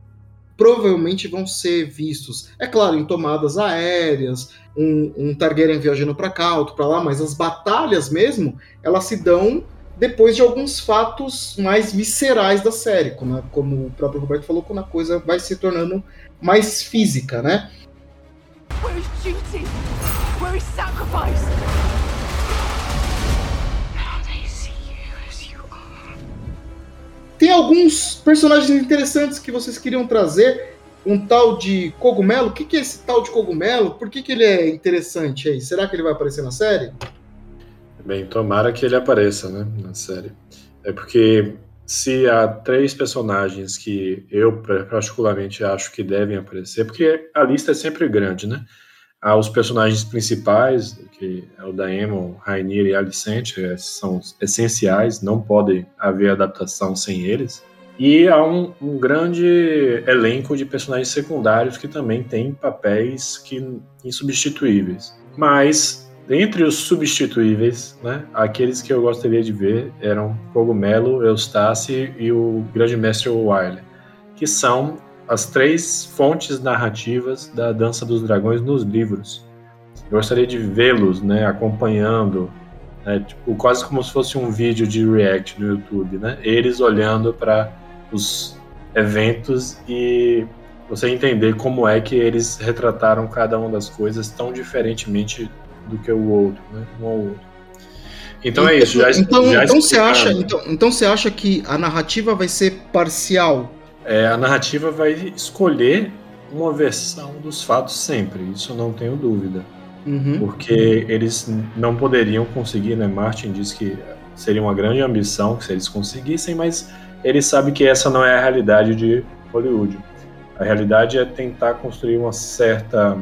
provavelmente vão ser vistos, é claro, em tomadas aéreas, um, um Targaryen viajando para cá, outro para lá, mas as batalhas mesmo, elas se dão depois de alguns fatos mais viscerais da série, como, como o próprio Roberto falou, quando a coisa vai se tornando mais física, né? Where is duty? Where is sacrifice? Tem alguns personagens interessantes que vocês queriam trazer. Um tal de cogumelo. O que, que é esse tal de cogumelo? Por que, que ele é interessante aí? Será que ele vai aparecer na série? Bem, tomara que ele apareça, né, na série. É porque se há três personagens que eu particularmente acho que devem aparecer, porque a lista é sempre grande, né? Há os personagens principais, que é o Daemon, Rainier e Alicente, são essenciais, não pode haver adaptação sem eles. E há um, um, grande elenco de personagens secundários que também têm papéis que, insubstituíveis. Mas, entre os substituíveis, né, aqueles que eu gostaria de ver eram Cogumelo, Eustace e o Grande Mestre Wiley, que são as três fontes narrativas da Dança dos Dragões nos livros. Eu gostaria de vê-los, né, acompanhando, né, tipo, quase como se fosse um vídeo de react no YouTube, né? Eles olhando para os eventos e você entender como é que eles retrataram cada uma das coisas tão diferentemente do que o outro, né? Um ao outro. Então, então é isso. Já, então, já então você acha, então, então você acha que a narrativa vai ser parcial é, a narrativa vai escolher uma versão dos fatos sempre, isso não tenho dúvida. Uhum. Porque eles não poderiam conseguir, né? Martin disse que seria uma grande ambição se eles conseguissem, mas ele sabe que essa não é a realidade de Hollywood. A realidade é tentar construir uma certa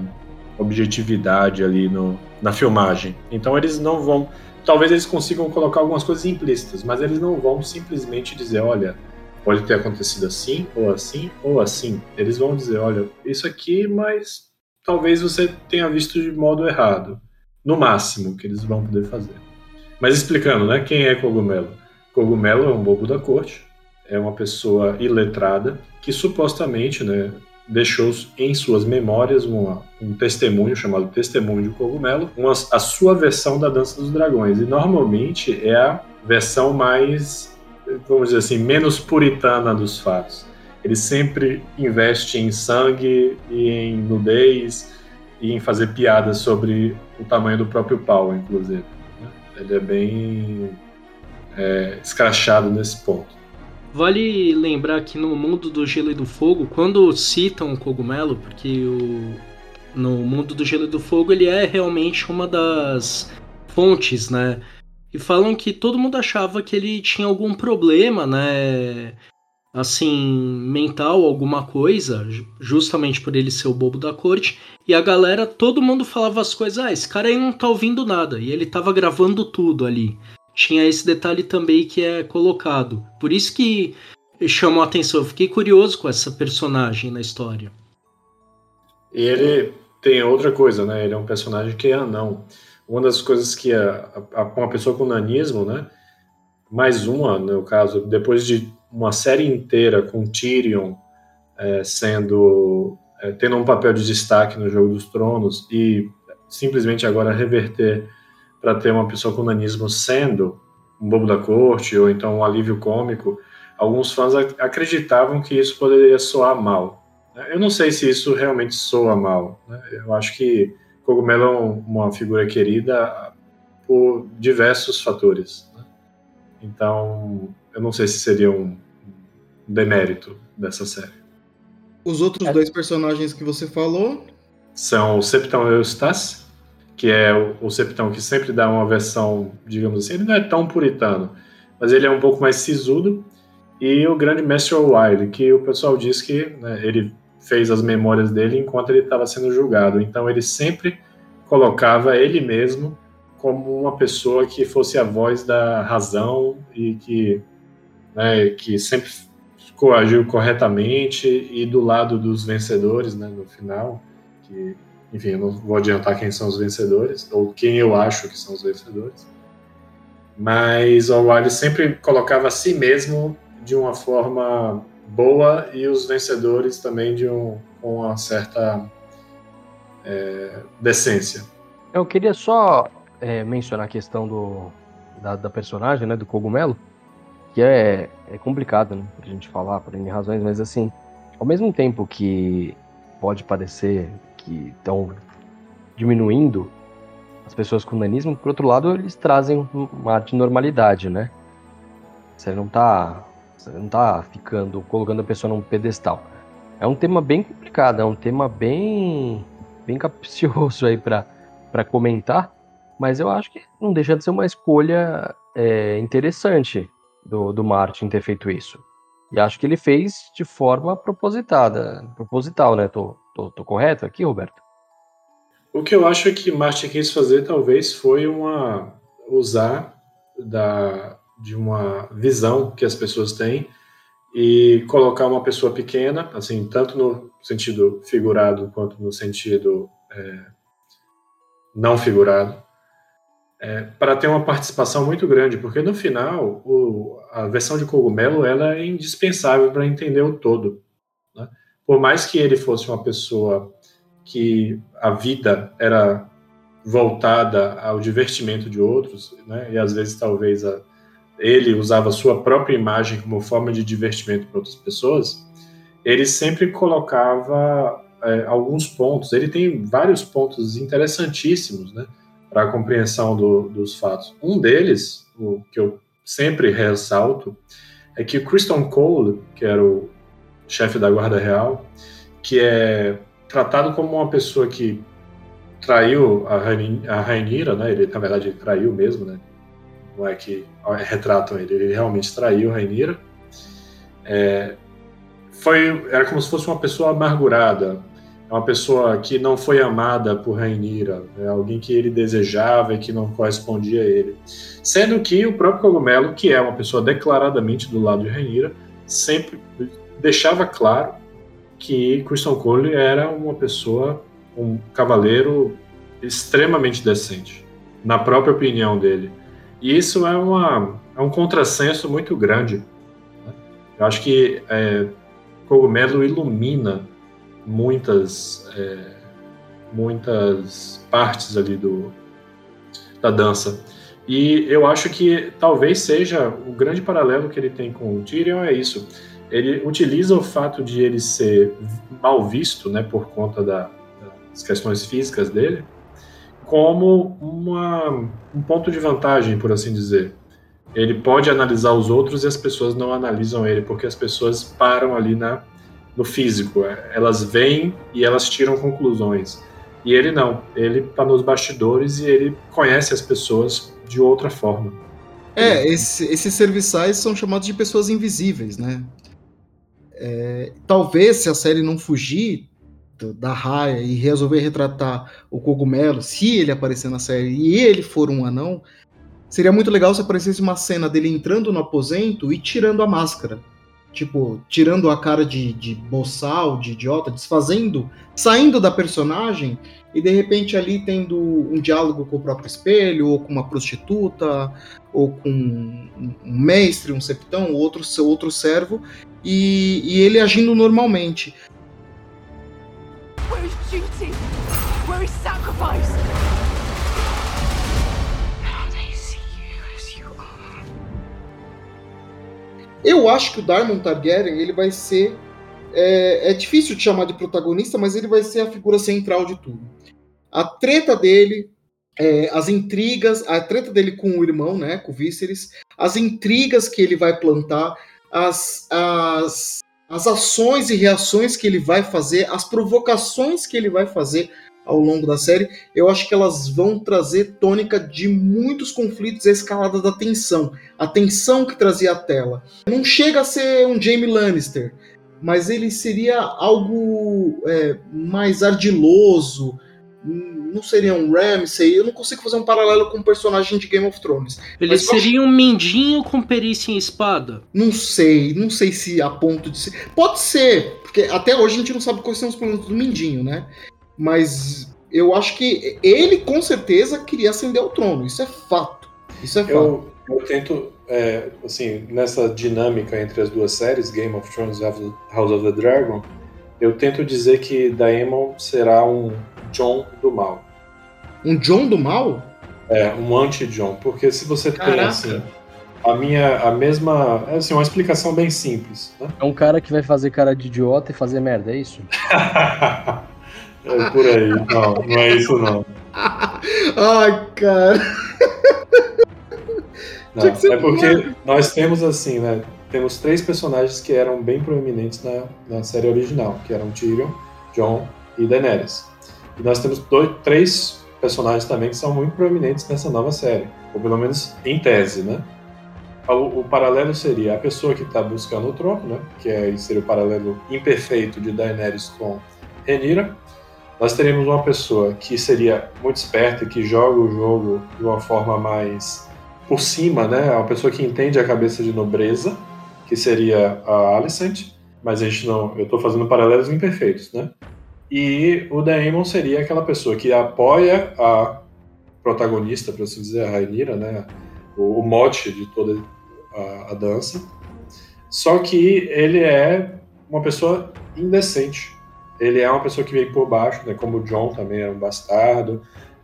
objetividade ali no, na filmagem. Então eles não vão. Talvez eles consigam colocar algumas coisas implícitas, mas eles não vão simplesmente dizer: olha, pode ter acontecido assim, ou assim, ou assim. Eles vão dizer, olha, isso aqui, mas talvez você tenha visto de modo errado. No máximo que eles vão poder fazer. Mas explicando, né? Quem é Cogumelo? Cogumelo é um bobo da corte, é uma pessoa iletrada que supostamente, né, deixou em suas memórias uma, um testemunho chamado Testemunho de Cogumelo, uma, a sua versão da Dança dos Dragões. E normalmente é a versão mais, vamos dizer assim, menos puritana dos fatos. Ele sempre investe em sangue e em nudez e em fazer piadas sobre o tamanho do próprio pau, inclusive. Né? Ele é bem é, escrachado nesse ponto. Vale lembrar que no mundo do gelo e do fogo, quando citam o cogumelo, porque o, no mundo do gelo e do fogo ele é realmente uma das fontes, né? E falam que todo mundo achava que ele tinha algum problema, né? Assim, mental, alguma coisa, justamente por ele ser o bobo da corte. E a galera, todo mundo falava as coisas, ah, esse cara aí não tá ouvindo nada. E ele tava gravando tudo ali tinha esse detalhe também que é colocado. Por isso que chamou a atenção. Eu fiquei curioso com essa personagem na história. E ele tem outra coisa, né? Ele é um personagem que é anão. Uma das coisas que a, a, uma pessoa com nanismo, né? Mais uma, no caso, depois de uma série inteira com Tyrion é, sendo é, tendo um papel de destaque no Jogo dos Tronos e simplesmente agora reverter para ter uma pessoa com nanismo sendo um bobo da corte ou então um alívio cômico, alguns fãs acreditavam que isso poderia soar mal. Eu não sei se isso realmente soa mal. Né? Eu acho que Cogumelo é uma figura querida por diversos fatores. Né? Então, eu não sei se seria um demérito dessa série. Os outros dois personagens que você falou são o Septão Eustace que é o, o Septão, que sempre dá uma versão, digamos assim, ele não é tão puritano, mas ele é um pouco mais sisudo, e o grande Mestre Wilde, que o pessoal diz que né, ele fez as memórias dele enquanto ele estava sendo julgado, então ele sempre colocava ele mesmo como uma pessoa que fosse a voz da razão e que, né, que sempre coagiu corretamente e do lado dos vencedores, né, no final, que enfim, eu não vou adiantar quem são os vencedores, ou quem eu acho que são os vencedores. Mas o Wiley sempre colocava a si mesmo de uma forma boa e os vencedores também de um, com uma certa é, decência. Eu queria só é, mencionar a questão do, da, da, personagem, né, do cogumelo, que é, é complicado, né, pra gente falar por N razões, mas assim, ao mesmo tempo que pode parecer que estão diminuindo as pessoas com nanismo, por outro lado, eles trazem uma de normalidade, né? Você não tá, não tá ficando, colocando a pessoa num pedestal. É um tema bem complicado, é um tema bem, bem capcioso aí para comentar, mas eu acho que não deixa de ser uma escolha é, interessante do, do Martin ter feito isso. E acho que ele fez de forma propositada, proposital, né? Tô, Tô, tô correto aqui, Roberto? O que eu acho que Martin quis fazer talvez foi uma usar da, de uma visão que as pessoas têm e colocar uma pessoa pequena, assim, tanto no sentido figurado quanto no sentido é, não figurado, é, para ter uma participação muito grande, porque no final o, a versão de cogumelo ela é indispensável para entender o todo por mais que ele fosse uma pessoa que a vida era voltada ao divertimento de outros, né, e às vezes talvez a, ele usava a sua própria imagem como forma de divertimento para outras pessoas, ele sempre colocava é, alguns pontos. Ele tem vários pontos interessantíssimos, né, para a compreensão do, dos fatos. Um deles, o que eu sempre ressalto, é que Christian Cole, que era o, chefe da Guarda Real, que é tratado como uma pessoa que traiu a Rainira, né? Ele, na verdade, traiu mesmo, né? Não é que retratam ele, ele realmente traiu Rainira. É, foi, era como se fosse uma pessoa amargurada, uma pessoa que não foi amada por Rainira, né? alguém que ele desejava e que não correspondia a ele. Sendo que o próprio Cogumelo, que é uma pessoa declaradamente do lado de Rainira, sempre deixava claro que Christian Cole era uma pessoa, um cavaleiro extremamente decente, na própria opinião dele. E isso é, uma, é um contrassenso muito grande. Né? Eu acho que é, Cogumelo ilumina muitas, é, muitas partes ali do, da dança. E eu acho que talvez seja o grande paralelo que ele tem com o Tyrion é isso. Ele utiliza o fato de ele ser mal visto, né, por conta da, das questões físicas dele, como uma, um ponto de vantagem, por assim dizer. Ele pode analisar os outros e as pessoas não analisam ele, porque as pessoas param ali na, no físico. Elas veem e elas tiram conclusões. E ele não. Ele está nos bastidores e ele conhece as pessoas de outra forma. É, esse, esses serviçais são chamados de pessoas invisíveis, né? É, talvez se a série não fugir da raia e resolver retratar o cogumelo, se ele aparecer na série e ele for um anão, seria muito legal se aparecesse uma cena dele entrando no aposento e tirando a máscara. Tipo, tirando a cara de, de boçal, de idiota, desfazendo, saindo da personagem e de repente ali tendo um diálogo com o próprio espelho, ou com uma prostituta, ou com um mestre, um septão, outro, outro servo, e, e ele agindo normalmente. Duty? Where? Eu acho que o Daemon Targaryen ele vai ser é, é, difícil de chamar de protagonista, mas ele vai ser a figura central de tudo. A treta dele, é, as intrigas, a treta dele com o irmão, né, com o Viserys, as intrigas que ele vai plantar, as, as, as ações e reações que ele vai fazer, as provocações que ele vai fazer ao longo da série, eu acho que elas vão trazer tônica de muitos conflitos e a escalada da tensão. A tensão que trazia a tela. Não chega a ser um Jaime Lannister, mas ele seria algo é, mais ardiloso, não seria um Ramsay, eu não consigo fazer um paralelo com um personagem de Game of Thrones. Ele seria acho... um mindinho com perícia em espada? Não sei, não sei se a ponto de ser. Pode ser, porque até hoje a gente não sabe quais são os planos do mindinho, né? Mas eu acho que ele com certeza queria ascender ao trono, isso é fato. Isso é fato. Eu, eu tento, é, assim, nessa dinâmica entre as duas séries, Game of Thrones e House of the Dragon, eu tento dizer que Daemon será um John do mal. Um John do mal? É, um anti-John. Porque se você Caraca. tem assim. A minha, a mesma. É assim, uma explicação bem simples. Né? É um cara que vai fazer cara de idiota e fazer merda, é isso? é por aí. Não, não é isso não. Ai, cara. Não, é porque nós temos assim, né? Temos três personagens que eram bem proeminentes na, na série original, que eram Tyrion, Jon e Daenerys. E nós temos dois, três personagens também que são muito proeminentes nessa nova série, ou pelo menos em tese, né? O, o paralelo seria a pessoa que está buscando o trono, né? Que é, seria o paralelo imperfeito de Daenerys com Rhaenyra. Nós teríamos uma pessoa que seria muito esperta, que joga o jogo de uma forma mais por cima, né? Uma pessoa que entende a cabeça de nobreza, que seria a Alicent, mas a gente não. Eu estou fazendo paralelos imperfeitos, né? E o Daemon seria aquela pessoa que apoia a protagonista, para assim dizer, a Rainira, né? O, o mote de toda a, a, dança. Só que ele é uma pessoa indecente. Ele é uma pessoa que vem por baixo, né? Como o John também é um bastardo.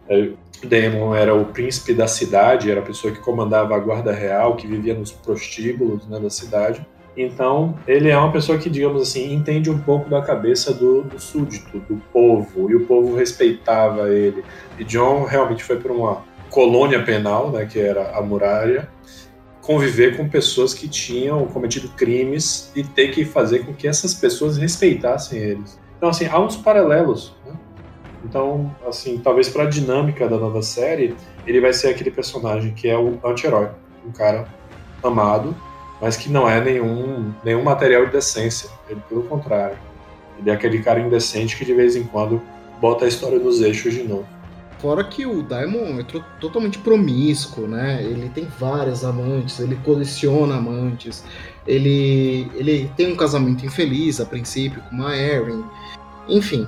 É, o Daemon era o príncipe da cidade, era a pessoa que comandava a guarda real, que vivia nos prostíbulos né, da cidade. Então, ele é uma pessoa que, digamos assim, entende um pouco da cabeça do, do súdito, do povo, e o povo respeitava ele. E John realmente foi para uma colônia penal, né, que era a muralha, conviver com pessoas que tinham cometido crimes e ter que fazer com que essas pessoas respeitassem eles. Então, assim, há uns paralelos. Né? Então, assim, talvez para a dinâmica da nova série, ele vai ser aquele personagem que é o anti-herói, um cara amado, mas que não é nenhum, nenhum material de decência. Ele, pelo contrário, ele é aquele cara indecente que de vez em quando bota a história nos eixos de novo. Fora que o Daimon é totalmente promíscuo, né? Ele tem várias amantes, ele coleciona amantes, ele, ele tem um casamento infeliz a princípio com uma Erin. Enfim,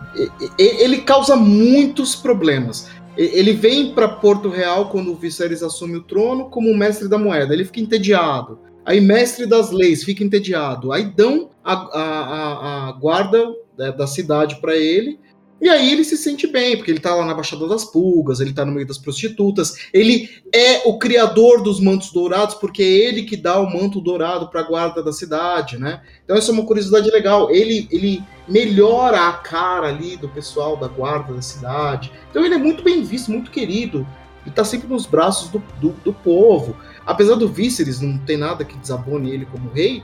ele causa muitos problemas. Ele vem para Porto Real quando o Viserys assume o trono como mestre da moeda. Ele fica entediado. Aí, mestre das leis, fica entediado. Aí dão a, a, a, a guarda né, da cidade para ele e aí ele se sente bem, porque ele tá lá na Baixada das Pulgas, ele tá no meio das prostitutas, ele é o criador dos mantos dourados, porque é ele que dá o manto dourado para a guarda da cidade, né? Então essa é uma curiosidade legal. Ele, ele melhora a cara ali do pessoal da guarda da cidade. Então ele é muito bem visto, muito querido. Ele tá sempre nos braços do, do, do povo. Apesar do Viserys não ter nada que desabone ele como rei,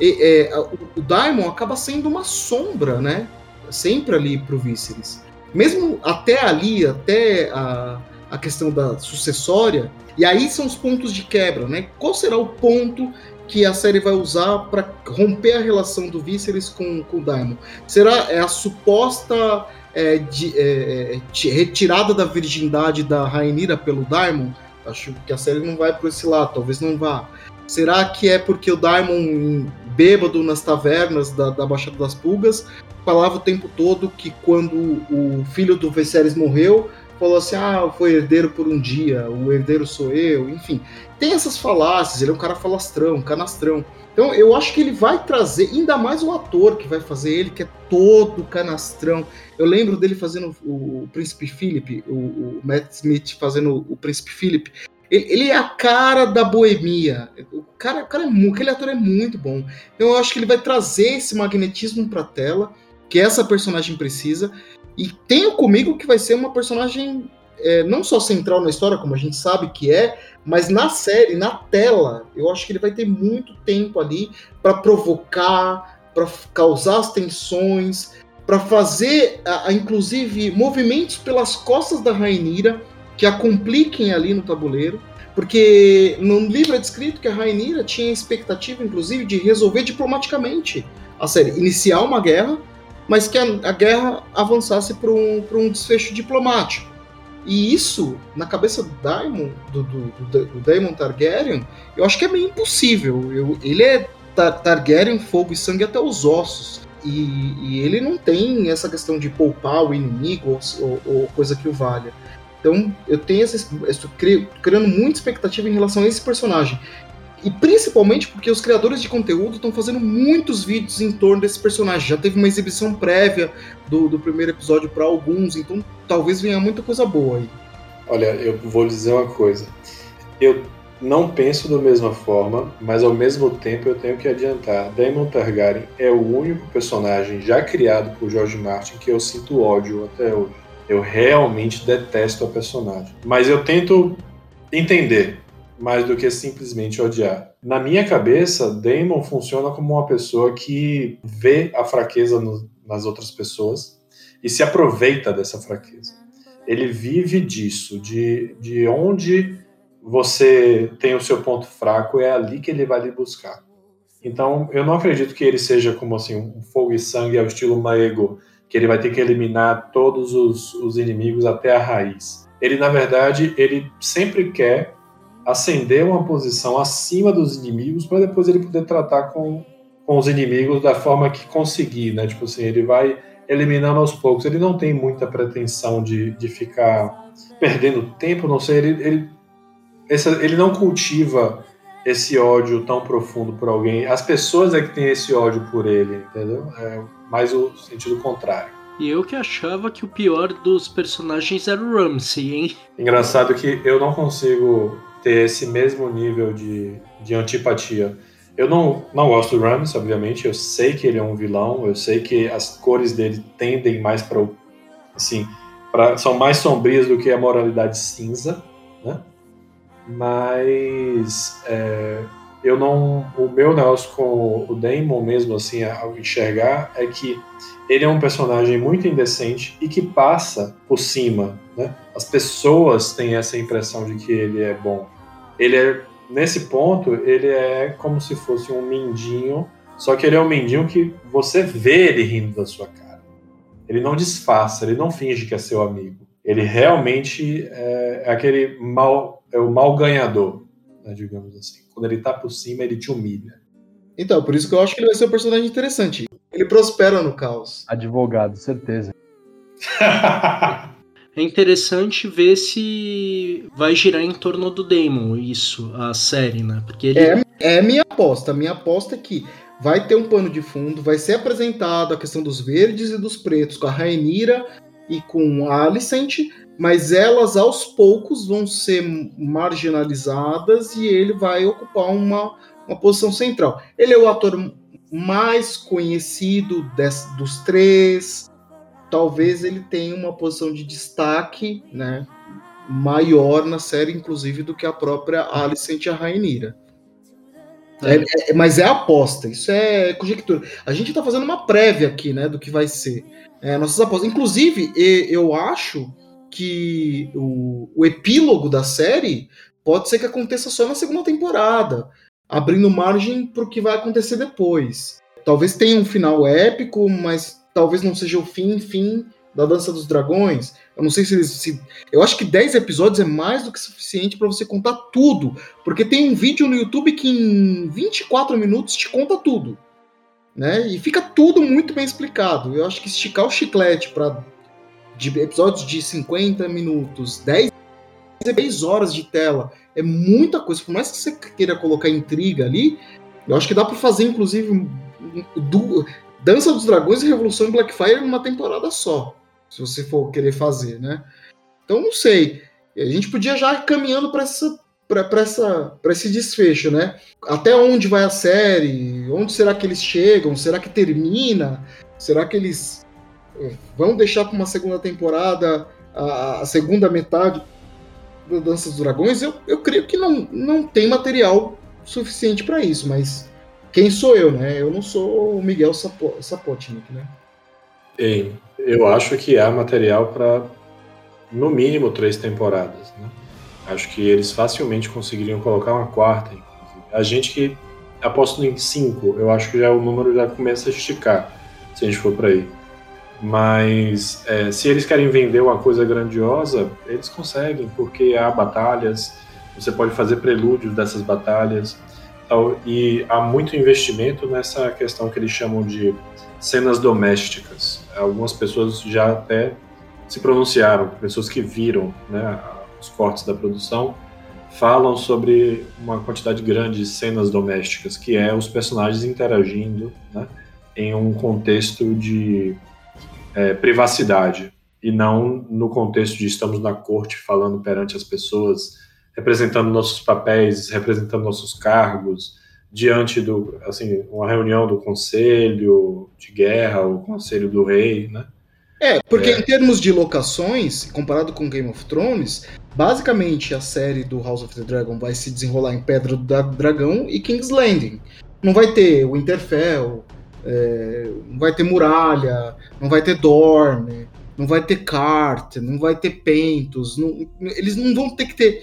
é, é, o, Daimon acaba sendo uma sombra, né? sempre ali para o Viserys. Mesmo até ali, até a, a questão da sucessória, e aí são os pontos de quebra, né? Qual será o ponto que a série vai usar para romper a relação do Viserys com, com o Daemon? Será é a suposta é, de, é, é retirada da virgindade da Rainira pelo Daemon? Acho que a série não vai por esse lado, talvez não vá. Será que é porque o Daemon, bêbado nas tavernas da, da Baixada das Pulgas, falava o tempo todo que quando o filho do Viserys morreu, falou assim: ah, foi herdeiro por um dia, o herdeiro sou eu, enfim. Tem essas falácias, ele é um cara falastrão, canastrão. Então eu acho que ele vai trazer, ainda mais o ator que vai fazer ele, que é todo canastrão. Eu lembro dele fazendo o, o Príncipe Philip, o, o, Matt Smith fazendo o Príncipe Philip. Ele, ele, é a cara da boemia. O cara, o cara é, aquele ator é muito bom. Então eu acho que ele vai trazer esse magnetismo pra tela que essa personagem precisa. E tenho comigo que vai ser uma personagem é, não só central na história, como a gente sabe que é, mas na série, na tela, eu acho que ele vai ter muito tempo ali para provocar, para causar as tensões, para fazer, a, a, inclusive, movimentos pelas costas da Rainira que a compliquem ali no tabuleiro. Porque no livro é descrito que a Rainira tinha expectativa, inclusive, de resolver diplomaticamente a série, iniciar uma guerra mas que a, a guerra avançasse para um, um desfecho diplomático. E isso, na cabeça do Daemon, do, do, do, do Daemon Targaryen, eu acho que é meio impossível. Eu, ele é tar Targaryen, fogo e sangue até os ossos. E, e, ele não tem essa questão de poupar o inimigo ou, ou coisa que o valha. Então, eu tenho essa, estou criando muita expectativa em relação a esse personagem. E principalmente porque os criadores de conteúdo estão fazendo muitos vídeos em torno desse personagem. Já teve uma exibição prévia do, do primeiro episódio para alguns, então talvez venha muita coisa boa aí. Olha, eu vou dizer uma coisa. Eu não penso da mesma forma, mas ao mesmo tempo eu tenho que adiantar. Daemon Targaryen é o único personagem já criado por George Martin que eu sinto ódio até hoje. Eu realmente detesto a personagem. Mas eu tento entender mais do que simplesmente odiar. Na minha cabeça, Damon funciona como uma pessoa que vê a fraqueza no, nas outras pessoas e se aproveita dessa fraqueza. Ele vive disso, de, de onde você tem o seu ponto fraco, é ali que ele vai lhe buscar. Então, eu não acredito que ele seja como assim um fogo e sangue ao estilo Maego, que ele vai ter que eliminar todos os, os inimigos até a raiz. Ele, na verdade, ele sempre quer ascender uma posição acima dos inimigos para depois ele poder tratar com, com os inimigos da forma que conseguir, né? Tipo assim, ele vai eliminando aos poucos. Ele não tem muita pretensão de, de ficar perdendo tempo, não sei, ele, ele, esse, ele não cultiva esse ódio tão profundo por alguém. As pessoas é que têm esse ódio por ele, entendeu? É mais o sentido contrário. E eu que achava que o pior dos personagens era o Ramsey, hein? Engraçado que eu não consigo ter esse mesmo nível de, de antipatia. Eu não, não gosto do Rams, obviamente, eu sei que ele é um vilão, eu sei que as cores dele tendem mais para assim, pra, são mais sombrias do que a moralidade cinza, né? Mas é, eu não, o meu negócio com o Damon mesmo, assim, ao enxergar, é que ele é um personagem muito indecente e que passa por cima, né? As pessoas têm essa impressão de que ele é bom. Ele é, nesse ponto, ele é como se fosse um mindinho, só que ele é um mindinho que você vê ele rindo da sua cara. Ele não disfarça, ele não finge que é seu amigo. ele realmente é, é aquele mal, é o mal ganhador, né, digamos assim. Quando ele tá por cima, ele te humilha. Então, por isso que eu acho que ele vai ser um personagem interessante. Ele prospera no caos. Advogado, certeza. É interessante ver se vai girar em torno do Damon, isso, a série, né? Porque ele. É, é minha aposta. Minha aposta é que vai ter um pano de fundo, vai ser apresentado a questão dos verdes e dos pretos com a Rainira e com a Alicent, mas elas aos poucos vão ser marginalizadas e ele vai ocupar uma, uma posição central. Ele é o ator mais conhecido des, dos três, talvez ele tenha uma posição de destaque, né, maior na série, inclusive, do que a própria Alicent e a Rainira. É, é, mas é aposta, isso é conjectura. A gente está fazendo uma prévia aqui, né, do que vai ser. É, nossas apostas. Inclusive, eu acho que o, o epílogo da série pode ser que aconteça só na segunda temporada, abrindo margem para o que vai acontecer depois. Talvez tenha um final épico, mas talvez não seja o fim, fim da Dança dos Dragões. Eu não sei se eles. Se... Eu acho que 10 episódios é mais do que suficiente para você contar tudo. Porque tem um vídeo no YouTube que em 24 minutos te conta tudo. Né? E fica tudo muito bem explicado. Eu acho que esticar o chiclete para de episódios de 50 minutos, 10, 10 horas de tela, é muita coisa. Por mais que você queira colocar intriga ali, eu acho que dá para fazer, inclusive, do, Dança dos Dragões e Revolução em Blackfire numa temporada só, se você for querer fazer, né? Então não sei. A gente podia já ir caminhando para essa para essa para esse desfecho, né? Até onde vai a série? Onde será que eles chegam? Será que termina? Será que eles vão deixar para uma segunda temporada a, a, segunda metade da Dança dos Dragões? Eu, eu creio que não, não tem material suficiente para isso, mas quem sou eu, né? Eu não sou o Miguel Sapotnik, né? Ei, eu acho que há material para no mínimo três temporadas, né? Acho que eles facilmente conseguiriam colocar uma quarta, inclusive. A gente que aposta em cinco, eu acho que já o número já começa a esticar, se a gente for para aí. Mas é, se eles querem vender uma coisa grandiosa, eles conseguem, porque há batalhas, você pode fazer prelúdios dessas batalhas, e há muito investimento nessa questão que eles chamam de cenas domésticas. Algumas pessoas já até se pronunciaram, pessoas que viram né, os cortes da produção, falam sobre uma quantidade grande de cenas domésticas, que é os personagens interagindo né, em um contexto de é, privacidade e não no contexto de estamos na corte falando perante as pessoas representando nossos papéis, representando nossos cargos, diante do, assim, uma reunião do conselho de guerra, o conselho do rei, né? É, porque é. em termos de locações, comparado com Game of Thrones, basicamente a série do House of the Dragon vai se desenrolar em Pedra do Dragão e King's Landing. Não vai ter Winterfell, é, não vai ter Muralha, não vai ter Dorne, não vai ter Cart, não vai ter Pentos, não, eles não vão ter que ter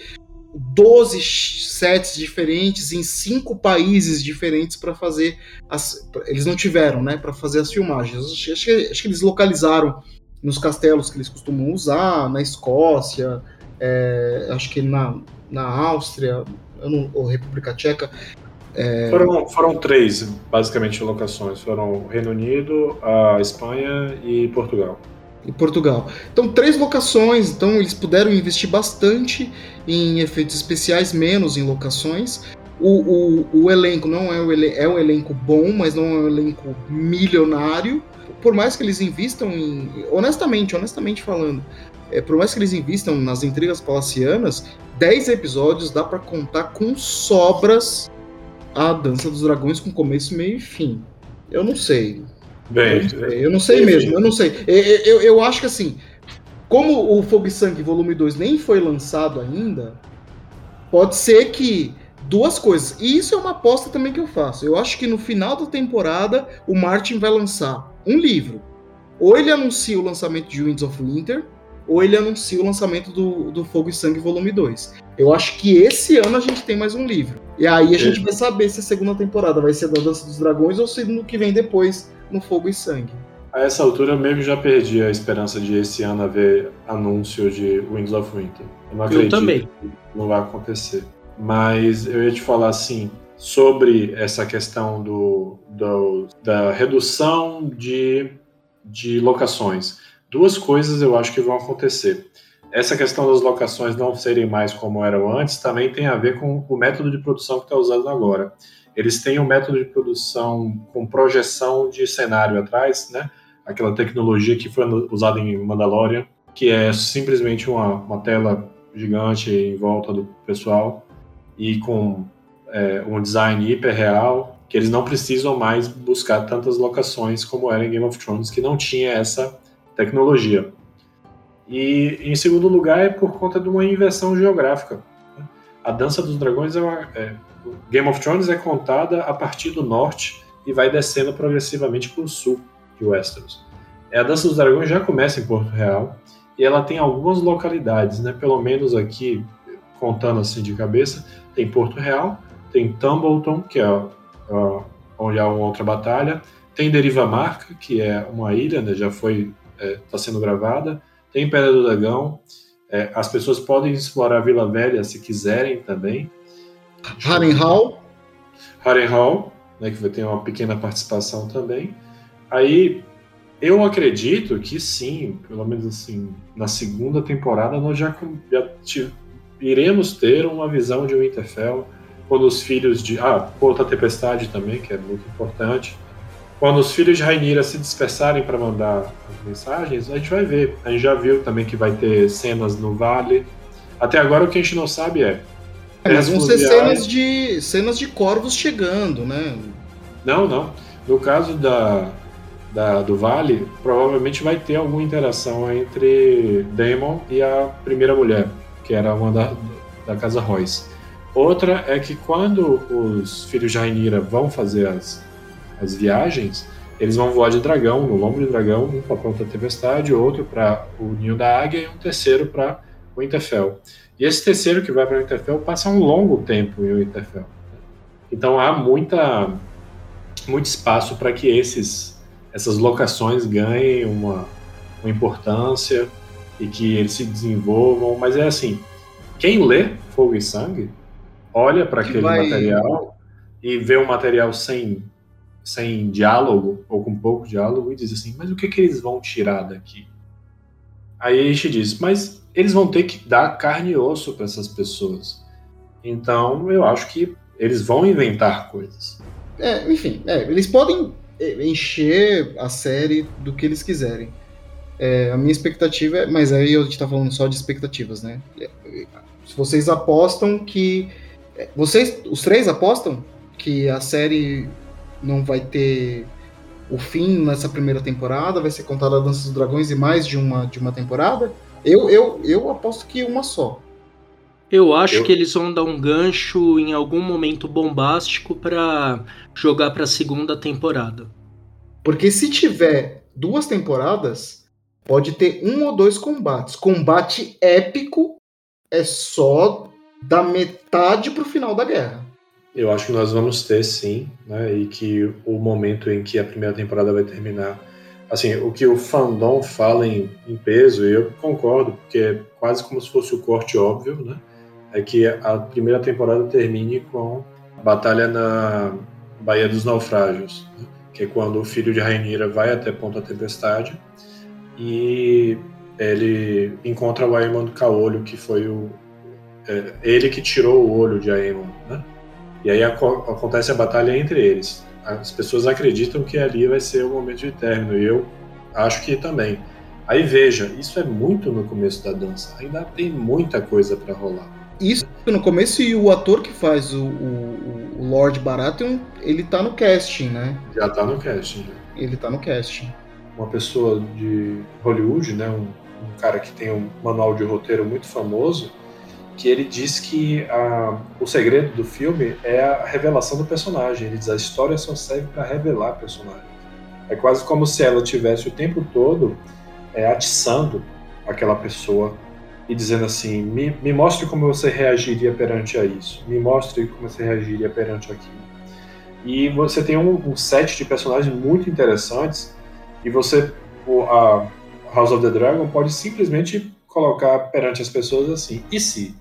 12 sets diferentes em cinco países diferentes para fazer as, eles não tiveram, né, para fazer as filmagens. Acho, acho, que, acho, que, eles localizaram nos castelos que eles costumam usar, na Escócia, é, acho que na, na Áustria, ou República Tcheca. É... Foram, foram três, basicamente, locações. Foram o Reino Unido, a Espanha e Portugal em Portugal. Então, três locações, então eles puderam investir bastante em efeitos especiais, menos em locações. O, o, o elenco não é, o é um elenco bom, mas não é um elenco milionário. Por mais que eles invistam em. Honestamente, honestamente falando, é, por mais que eles invistam nas intrigas palacianas, 10 episódios dá para contar com sobras a Dança dos Dragões com começo, meio e fim. Eu não sei. Bem, eu não sei mesmo, eu não sei. Eu, eu, eu, acho que assim, como o Fogo e Sangue Volume 2 nem foi lançado ainda, pode ser que duas coisas. E isso é uma aposta também que eu faço. Eu acho que no final da temporada o Martin vai lançar um livro. Ou ele anuncia o lançamento de Winds of Winter, ou ele anuncia o lançamento do, do Fogo e Sangue Volume 2. Eu acho que esse ano a gente tem mais um livro. E aí a gente vai saber se a segunda temporada vai ser da Dança dos Dragões ou se no que vem depois no Fogo e Sangue. A essa altura eu meio que já perdi a esperança de esse ano haver anúncio de Wings of Winter. Eu não acredito eu também. que não vai acontecer. Mas eu ia te falar assim, sobre essa questão do, do da redução de, de locações. Duas coisas eu acho que vão acontecer. Essa questão das locações não serem mais como eram antes também tem a ver com o método de produção que está usando agora. Eles têm um método de produção com projeção de cenário atrás, né? Aquela tecnologia que foi usada em Mandalorian, que é simplesmente uma, uma tela gigante em volta do pessoal e com é, um design hiper real, que eles não precisam mais buscar tantas locações como era em Game of Thrones, que não tinha essa tecnologia. E em segundo lugar é por conta de uma inversão geográfica. A Dança dos Dragões é, uma, é Game of Thrones é contada a partir do norte e vai descendo progressivamente para o sul de Westeros. A Dança dos Dragões já começa em Porto Real e ela tem algumas localidades, né? Pelo menos aqui, contando assim de cabeça, tem Porto Real, tem Tumbleton, que é uh, onde há uma outra batalha, tem Deriva Marca, que é uma ilha, né? Já foi, está é, sendo gravada, tem Pedra do Dragão, é, as pessoas podem explorar Vila Velha se quiserem também. Harrenhal. Harrenhal, né, que vai ter uma pequena participação também. Aí, eu acredito que sim, pelo menos assim, na segunda temporada nós já, já iremos ter uma visão de Winterfell, quando os filhos de... Ah, Porta Tempestade também, que é muito importante. Quando os filhos de Rainira se dispersarem para mandar as mensagens, a gente vai ver. A gente já viu também que vai ter cenas no vale. Até agora o que a gente não sabe é é, mas vão ser cenas de, cenas de corvos chegando, né? Não, não. No caso da, da, do Vale, provavelmente vai ter alguma interação entre Daemon e a primeira mulher, que era uma da, da casa Royce. Outra é que quando os filhos de Rainira vão fazer as, as viagens, eles vão voar de dragão, no lombo de dragão, um para a Ponta Tempestade, outro para o Ninho da Águia e um terceiro para o Winterfell. E esse terceiro que vai para o Winterfell passa um longo tempo em Winterfell. Então há muita, muito espaço para que esses, essas locações ganhem uma, uma importância e que eles se desenvolvam. Mas é assim, quem lê Fogo e Sangue olha para aquele vai... material e vê um material sem, sem diálogo ou com pouco diálogo e diz assim, mas o que, que eles vão tirar daqui? Aí a gente diz, mas eles vão ter que dar carne e osso para essas pessoas. Então, eu acho que eles vão inventar coisas. É, enfim, é, eles podem é, encher a série do que eles quiserem. É, a minha expectativa é. Mas aí a gente tá falando só de expectativas, né? Se vocês apostam que. É, vocês, os três apostam que a série não vai ter o fim nessa primeira temporada, vai ser contada a Dança dos Dragões e mais de uma, de uma temporada? Eu, eu, eu aposto que uma só. Eu acho eu... que eles vão dar um gancho em algum momento bombástico para jogar para a segunda temporada. Porque se tiver duas temporadas, pode ter um ou dois combates. Combate épico é só da metade pro final da guerra. Eu acho que nós vamos ter sim, né? E que o momento em que a primeira temporada vai terminar assim, o que o fandom fala em, em peso, e eu concordo, porque é quase como se fosse o corte óbvio, né? É que a primeira temporada termine com a batalha na Baía dos Naufrágios, né? que é quando o filho de Rainira vai até Ponta Tempestade e ele encontra o Aemon do Caolho, que foi o é, ele que tirou o olho de Aemon? E aí acontece a batalha entre eles as pessoas acreditam que ali vai ser o momento de término, e eu acho que também. Aí veja, isso é muito no começo da dança, ainda tem muita coisa para rolar. Isso no começo, e o ator que faz o, o, o Lord Baratheon, ele tá no casting, né? Já tá no casting. Ele tá no casting. Uma pessoa de Hollywood, né, um, um cara que tem um manual de roteiro muito famoso, que ele diz que a, o segredo do filme é a revelação do personagem. Ele diz a história só serve para revelar personagem. É quase como se ela tivesse o tempo todo é, atiçando aquela pessoa e dizendo assim: me, me mostre como você reagiria perante a isso, me mostre como você reagiria perante aquilo. E você tem um, um set de personagens muito interessantes E você, o, a House of the Dragon pode simplesmente colocar perante as pessoas assim, e se?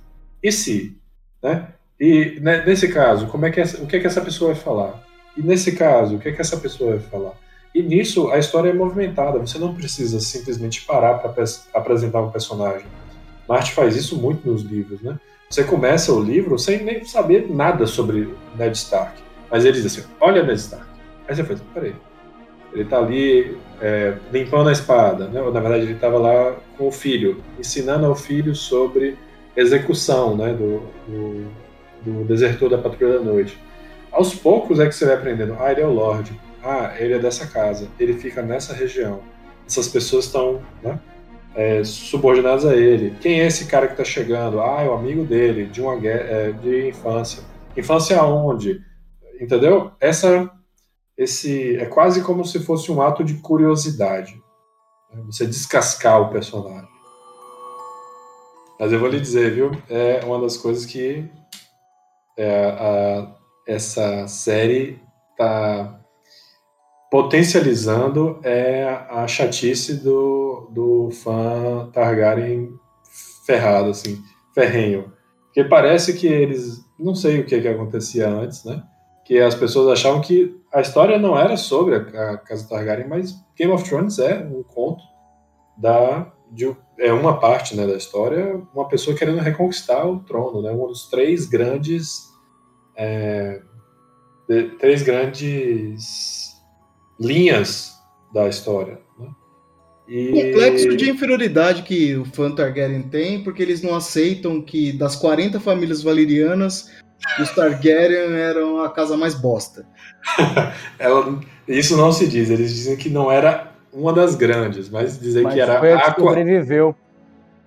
E se? Né? E né, nesse caso, como é que essa, o que é que essa pessoa vai falar? E nesse caso, o que é que essa pessoa vai falar? E nisso a história é movimentada, você não precisa simplesmente parar para apresentar um personagem. Marte faz isso muito nos livros, né? Você começa o livro sem nem saber nada sobre Ned Stark. Mas ele diz assim: Olha Ned Stark. Aí você faz, peraí. Ele tá ali é, limpando a espada, né? Ou, na verdade, ele estava lá com o filho, ensinando ao filho sobre execução, né? Do, do, do desertor da Patrulha da Noite. Aos poucos é que você vai aprendendo. Ah, ele é o Lorde. Ah, ele é dessa casa. Ele fica nessa região. Essas pessoas estão, né? é, subordinados a ele. Quem é esse cara que está chegando? Ah, é o amigo dele, de uma é, de infância. Infância aonde? Entendeu? Essa, esse é quase como se fosse um ato de curiosidade. Né? Você descascar o personagem. Mas eu vou lhe dizer, viu? É uma das coisas que é, a, essa série está potencializando é a chatice do, do fã Targaryen ferrado, assim, ferrenho. Porque parece que eles. Não sei o que, que acontecia antes, né? Que as pessoas achavam que a história não era sobre a, a Casa Targaryen, mas Game of Thrones é um conto da. De, é uma parte né, da história, uma pessoa querendo reconquistar o trono, né? Um dos três grandes. É, de, três grandes linhas da história. Né? E... Complexo de inferioridade que o fã Targaryen tem, porque eles não aceitam que das 40 famílias valerianas, os Targaryen eram a casa mais bosta. Ela, isso não se diz, eles dizem que não era uma das grandes, mas dizem mas que era foi a que sobreviveu.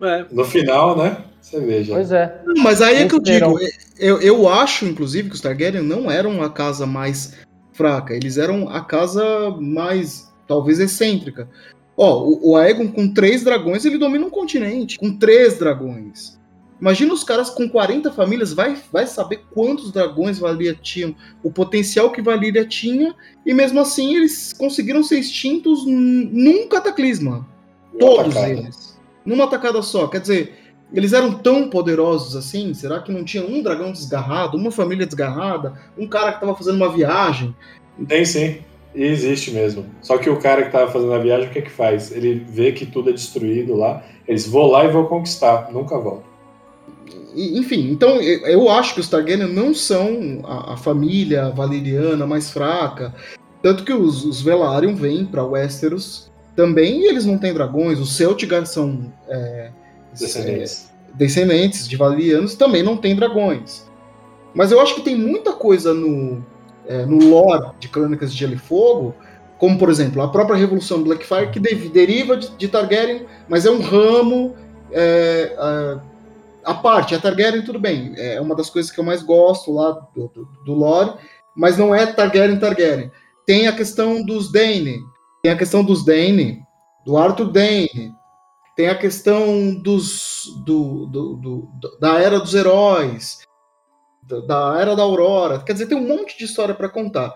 É. No final, né? Você veja. Pois é. Não, mas aí é que eu digo, eu, eu acho, inclusive, que os Targaryen não eram a casa mais fraca. Eles eram a casa mais, talvez, excêntrica. Ó, o, o Aegon com três dragões, ele domina um continente. Com três dragões. Imagina os caras com 40 famílias, vai, vai saber quantos dragões Valia tinham, o potencial que Valyria tinha, e mesmo assim eles conseguiram ser extintos num cataclisma. Todos eles. Numa tacada só. Quer dizer, eles eram tão poderosos assim? Será que não tinha um dragão desgarrado, uma família desgarrada, um cara que estava fazendo uma viagem? Tem sim, e existe mesmo. Só que o cara que estava fazendo a viagem, o que é que faz? Ele vê que tudo é destruído lá, eles vão lá e vão conquistar, nunca voltam. Enfim, então eu acho que os Targaryen não são a, a família valeriana mais fraca. Tanto que os, os Velaryon vêm para Westeros também e eles não têm dragões. Os Celtigar são é, descendentes. É, descendentes de valerianos também não tem dragões. Mas eu acho que tem muita coisa no, é, no lore de Crônicas de Gelo e Fogo, como por exemplo a própria Revolução Blackfire, que de, deriva de, de, Targaryen, mas é um ramo é, a, parte. A Targaryen, tudo bem, é uma das coisas que eu mais gosto lá do, do, do lore, mas não é Targaryen Targaryen. Tem a questão dos Dane, tem a questão dos Dane, do Arthur Dane, tem a questão dos, do, do, do, da Era dos Heróis, da Era da Aurora. Quer dizer, tem um monte de história para contar.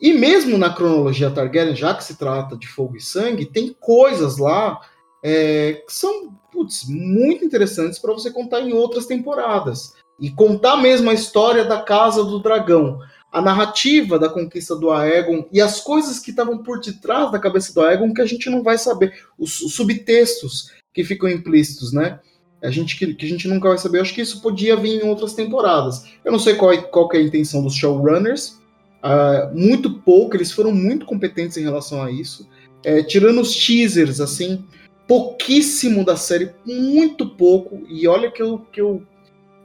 E mesmo na cronologia Targaryen, já que se trata de fogo e sangue, tem coisas lá é, que são putz, muito interessantes para você contar em outras temporadas. E contar mesmo a história da Casa do Dragão, a narrativa da conquista do Aegon e as coisas que estavam por detrás da cabeça do Aegon que a gente não vai saber, os, os subtextos que ficam implícitos, né? A gente que, que, a gente nunca vai saber. Eu acho que isso podia vir em outras temporadas. Eu não sei qual, é, qual é a intenção dos showrunners. Uh, muito pouco, eles foram muito competentes em relação a isso. É, tirando os teasers, assim, pouquíssimo da série, muito pouco. E olha que eu, que eu,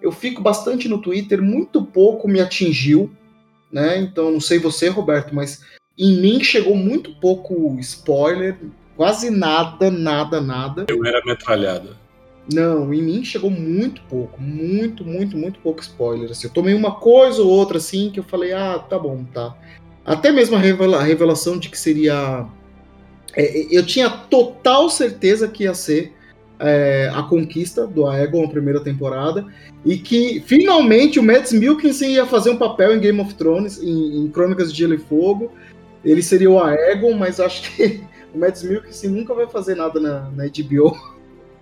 eu fico bastante no Twitter, muito pouco me atingiu. Né? Então, não sei você, Roberto, mas em mim chegou muito pouco spoiler, quase nada, nada, nada. Eu era metralhada. Não, em mim chegou muito pouco, muito, muito, muito pouco spoiler. Assim, eu tomei uma coisa ou outra assim que eu falei, ah, tá bom, tá. Até mesmo a, revela a revelação de que seria. É, eu tinha total certeza que ia ser é, a conquista do Aegon, a primeira temporada, e que finalmente o Mads Mikkelsen ia fazer um papel em Game of Thrones, em, em Crônicas de Gelo e Fogo. Ele seria o Aegon, mas acho que o Mads Mikkelsen nunca vai fazer nada na, na HBO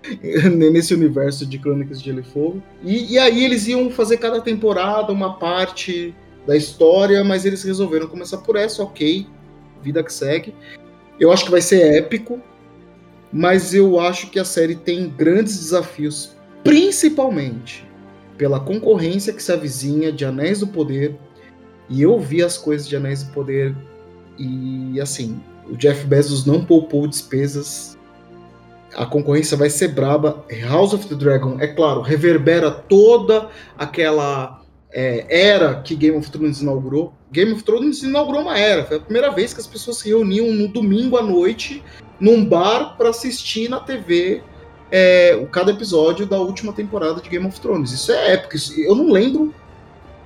nesse universo de Crônicas de Gelo e Fogo. E, e aí eles iam fazer cada temporada uma parte da história, mas eles resolveram começar por essa, ok, vida que segue. Eu acho que vai ser épico, mas eu acho que a série tem grandes desafios, principalmente pela concorrência que se avizinha de Anéis do Poder. E eu vi as coisas de Anéis do Poder e assim, o Jeff Bezos não poupou despesas. A concorrência vai ser braba. House of the Dragon, é claro, reverbera toda aquela é, era que Game of Thrones inaugurou. Game of Thrones inaugurou uma era. Foi a primeira vez que as pessoas se reuniam no domingo à noite num bar para assistir na TV é, cada episódio da última temporada de Game of Thrones. Isso é épico. Isso, eu não lembro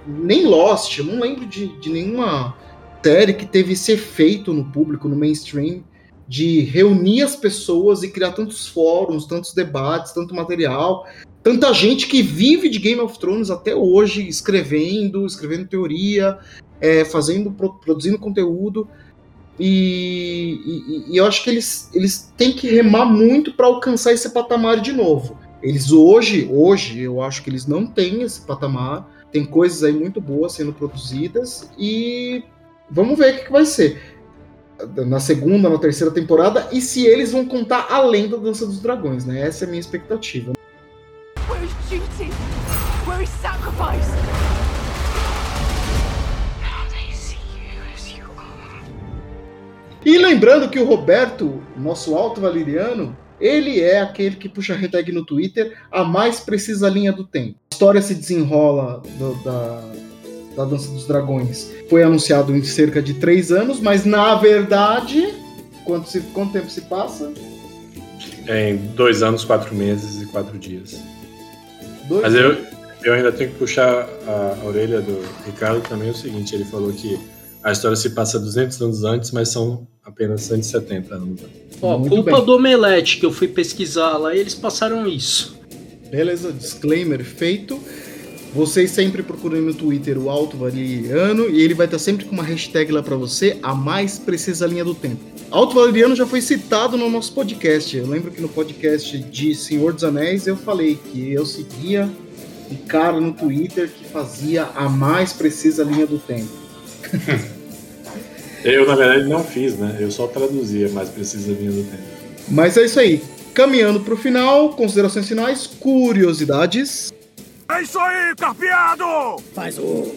nem Lost, eu não lembro de, de nenhuma série que teve esse efeito no público, no mainstream, de reunir as pessoas e criar tantos fóruns, tantos debates, tanto material, tanta gente que vive de Game of Thrones até hoje, escrevendo, escrevendo teoria, é, fazendo, produzindo conteúdo. E, e, e, eu acho que eles, eles têm que remar muito para alcançar esse patamar de novo. Eles hoje, hoje, eu acho que eles não têm esse patamar. Tem coisas aí muito boas sendo produzidas e vamos ver o que, que vai ser na segunda, na terceira temporada e se eles vão contar além da Dança dos Dragões, né? Essa é a minha expectativa. E lembrando que o Roberto, nosso alto valeriano, ele é aquele que puxa a hashtag no Twitter a mais precisa linha do tempo. A história se desenrola do, da, da Dança dos Dragões. Foi anunciado em cerca de três anos, mas na verdade, quanto, se, quanto tempo se passa? É, em dois anos, quatro meses e quatro dias. Dois mas eu, eu ainda tenho que puxar a, a orelha do Ricardo também. É o seguinte: ele falou que a história se passa 200 anos antes, mas são apenas 170 anos antes. Ó, culpa bem. do Omelete, que eu fui pesquisar lá e eles passaram isso. Beleza, disclaimer feito. Vocês sempre procurem no Twitter o Alto Valeriano e ele vai estar sempre com uma hashtag lá para você, a mais precisa linha do tempo. Alto Valeriano já foi citado no nosso podcast. Eu lembro que no podcast de Senhor dos Anéis eu falei que eu seguia um cara no Twitter que fazia a mais precisa linha do tempo. eu, na verdade, não fiz, né? Eu só traduzia a mais precisa linha do tempo. Mas é isso aí. Caminhando para o final, considerações finais, curiosidades. É isso aí, carpeado! Faz o.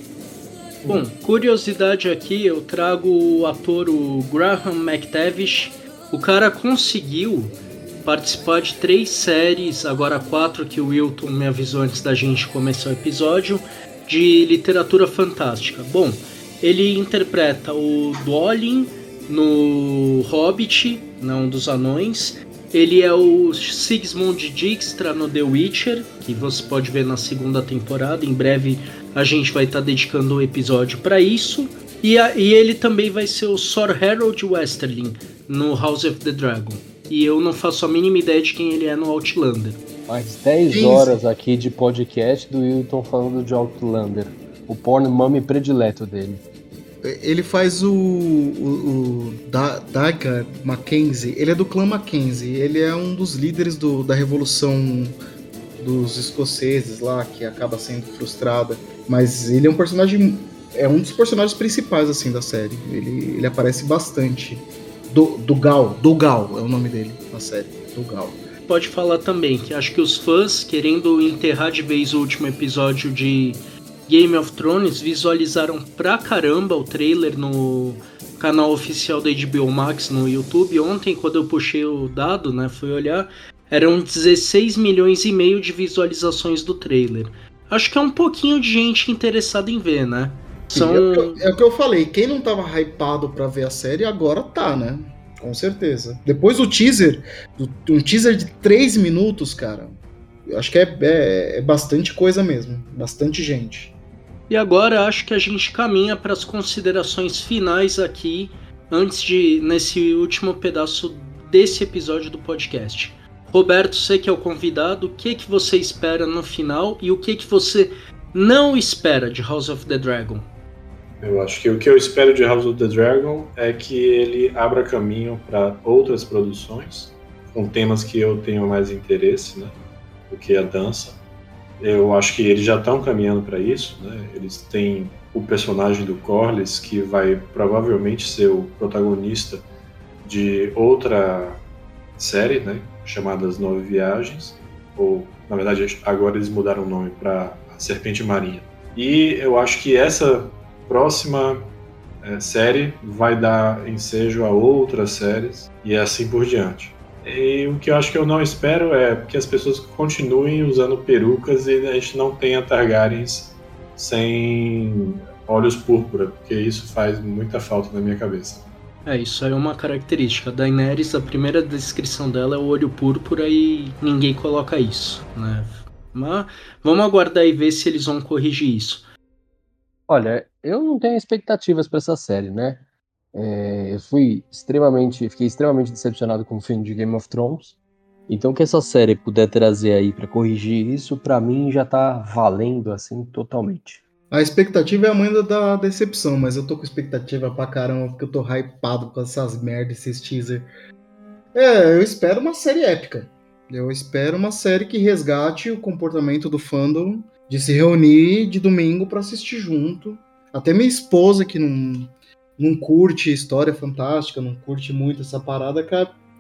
Bom, curiosidade aqui, eu trago o ator o Graham McTavish. O cara conseguiu participar de três séries, agora quatro que o Wilton me avisou antes da gente começar o episódio, de literatura fantástica. Bom, ele interpreta o Dwalin no Hobbit, não dos anões. Ele é o Sigismund Dijkstra no The Witcher, que você pode ver na segunda temporada. Em breve a gente vai estar tá dedicando um episódio para isso. E, a, e, ele também vai ser o Sor Harold Westerling no House of the Dragon. E eu não faço a mínima ideia de quem ele é no Outlander. Mais 10 horas aqui de podcast do Wilton falando de Outlander. O porn mummy predileto dele. Ele faz o, o, o Daga Mackenzie. Ele é do clã Mackenzie. Ele é um dos líderes do, da revolução dos escoceses lá, que acaba sendo frustrada. Mas ele é um personagem. É um dos personagens principais assim da série. Ele, ele aparece bastante. Do, do Gal, do Gal é o nome dele na série. Do Gal. Pode falar também que acho que os fãs, querendo enterrar de vez o último episódio de Game of Thrones visualizaram pra caramba o trailer no canal oficial da HBO Max no YouTube. Ontem, quando eu puxei o dado, né, fui olhar, eram 16 milhões e meio de visualizações do trailer. Acho que é um pouquinho de gente interessada em ver, né? São... É, o que, é, o que eu falei, quem não tava hypado pra ver a série agora tá, né? Com certeza. Depois do teaser, um teaser de 3 minutos, cara, eu acho que é, é, é bastante coisa mesmo. Bastante gente. E agora acho que a gente caminha para as considerações finais aqui, antes de nesse último pedaço desse episódio do podcast. Roberto, você que é o convidado, o que que você espera no final e o que que você não espera de House of the Dragon? Eu acho que o que eu espero de House of the Dragon é que ele abra caminho para outras produções com temas que eu tenho mais interesse, né? Do que a dança. Eu acho que eles já estão caminhando para isso, né? Eles têm o personagem do Corlys que vai provavelmente ser o protagonista de outra série, né? Chamada As Nove Viagens, ou na verdade agora eles mudaram o nome para Serpente Marinha. E eu acho que essa próxima é, série vai dar ensejo a outras séries e assim por diante. E o que eu acho que eu não espero é que as pessoas continuem usando perucas e a gente não tenha Targaryens sem olhos púrpura, porque isso faz muita falta na minha cabeça. É, isso aí é uma característica. A Daenerys, a primeira descrição dela é o olho púrpura e ninguém coloca isso, né? Mas vamos aguardar e ver se eles vão corrigir isso. Olha, eu não tenho expectativas para essa série, né? É, eu fui extremamente, fiquei extremamente decepcionado com o filme de Game of Thrones. Então que essa série puder trazer aí para corrigir isso, para mim já tá valendo assim totalmente. A expectativa é a mãe da decepção, mas eu tô com expectativa pra caramba, porque eu tô hypado com essas merdas, esses teaser. É, eu espero uma série épica. Eu espero uma série que resgate o comportamento do fandom de se reunir de domingo para assistir junto. Até minha esposa, que não, não curte história fantástica, não curte muito essa parada, que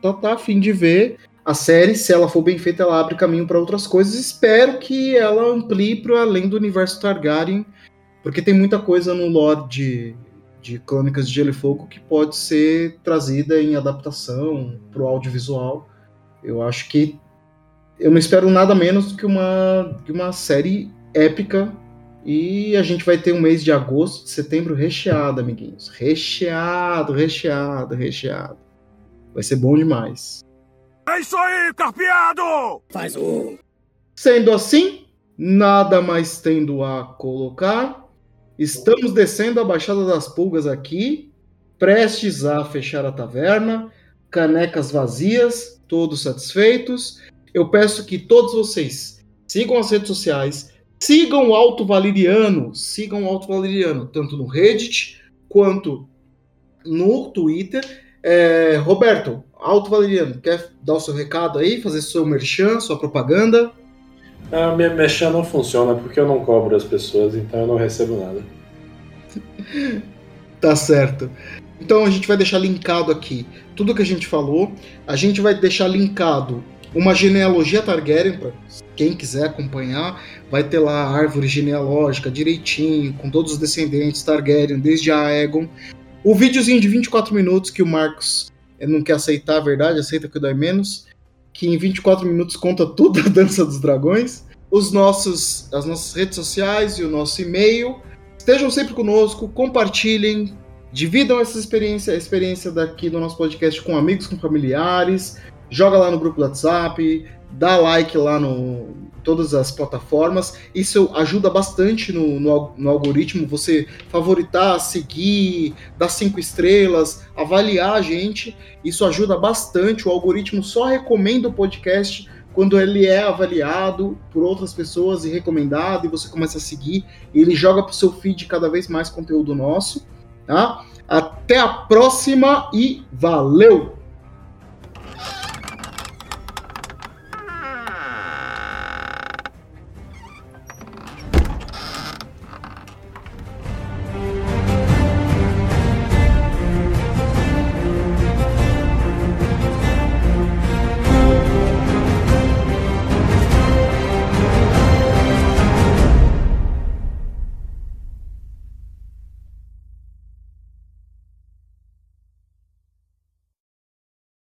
tá, tá afim de ver a série, se ela for bem feita, ela abre caminho para outras coisas. Espero que ela amplie para além do universo Targaryen, porque tem muita coisa no lore de, de Crônicas de Gelo e Fogo que pode ser trazida em adaptação para o audiovisual. Eu acho que eu não espero nada menos que uma, que uma série épica. E a gente vai ter um mês de agosto, de setembro recheado, amiguinhos. Recheado, recheado, recheado. Vai ser bom demais. É isso aí, carpeado! Faz o. Sendo assim, nada mais tendo a colocar. Estamos descendo a Baixada das Pulgas aqui, prestes a fechar a taverna, canecas vazias, todos satisfeitos. Eu peço que todos vocês sigam as redes sociais, sigam o Alto Valeriano, sigam o Alto Valeriano, tanto no Reddit quanto no Twitter. É, Roberto, Alto Valeriano, quer dar o seu recado aí, fazer seu merchan, sua propaganda? A minha merchan não funciona porque eu não cobro as pessoas, então eu não recebo nada. tá certo. Então a gente vai deixar linkado aqui tudo que a gente falou. A gente vai deixar linkado uma genealogia Targaryen para quem quiser acompanhar. Vai ter lá a árvore genealógica direitinho, com todos os descendentes Targaryen, desde a Aegon. O videozinho de 24 minutos que o Marcos eh, não quer aceitar a verdade, aceita que dói menos, que em 24 minutos conta tudo a Dança dos Dragões. Os nossos, as nossas redes sociais e o nosso e-mail. Estejam sempre conosco, compartilhem, dividam essa experiência, a experiência daqui do nosso podcast com amigos, com familiares. Joga lá no grupo do WhatsApp, dá like lá no todas as plataformas. Isso ajuda bastante no, no, no, algoritmo, você favoritar, seguir, dar cinco estrelas, avaliar a gente. Isso ajuda bastante. O algoritmo só recomenda o podcast quando ele é avaliado por outras pessoas e recomendado, e você começa a seguir, ele joga para o seu feed cada vez mais conteúdo nosso. Tá? Até a próxima e valeu!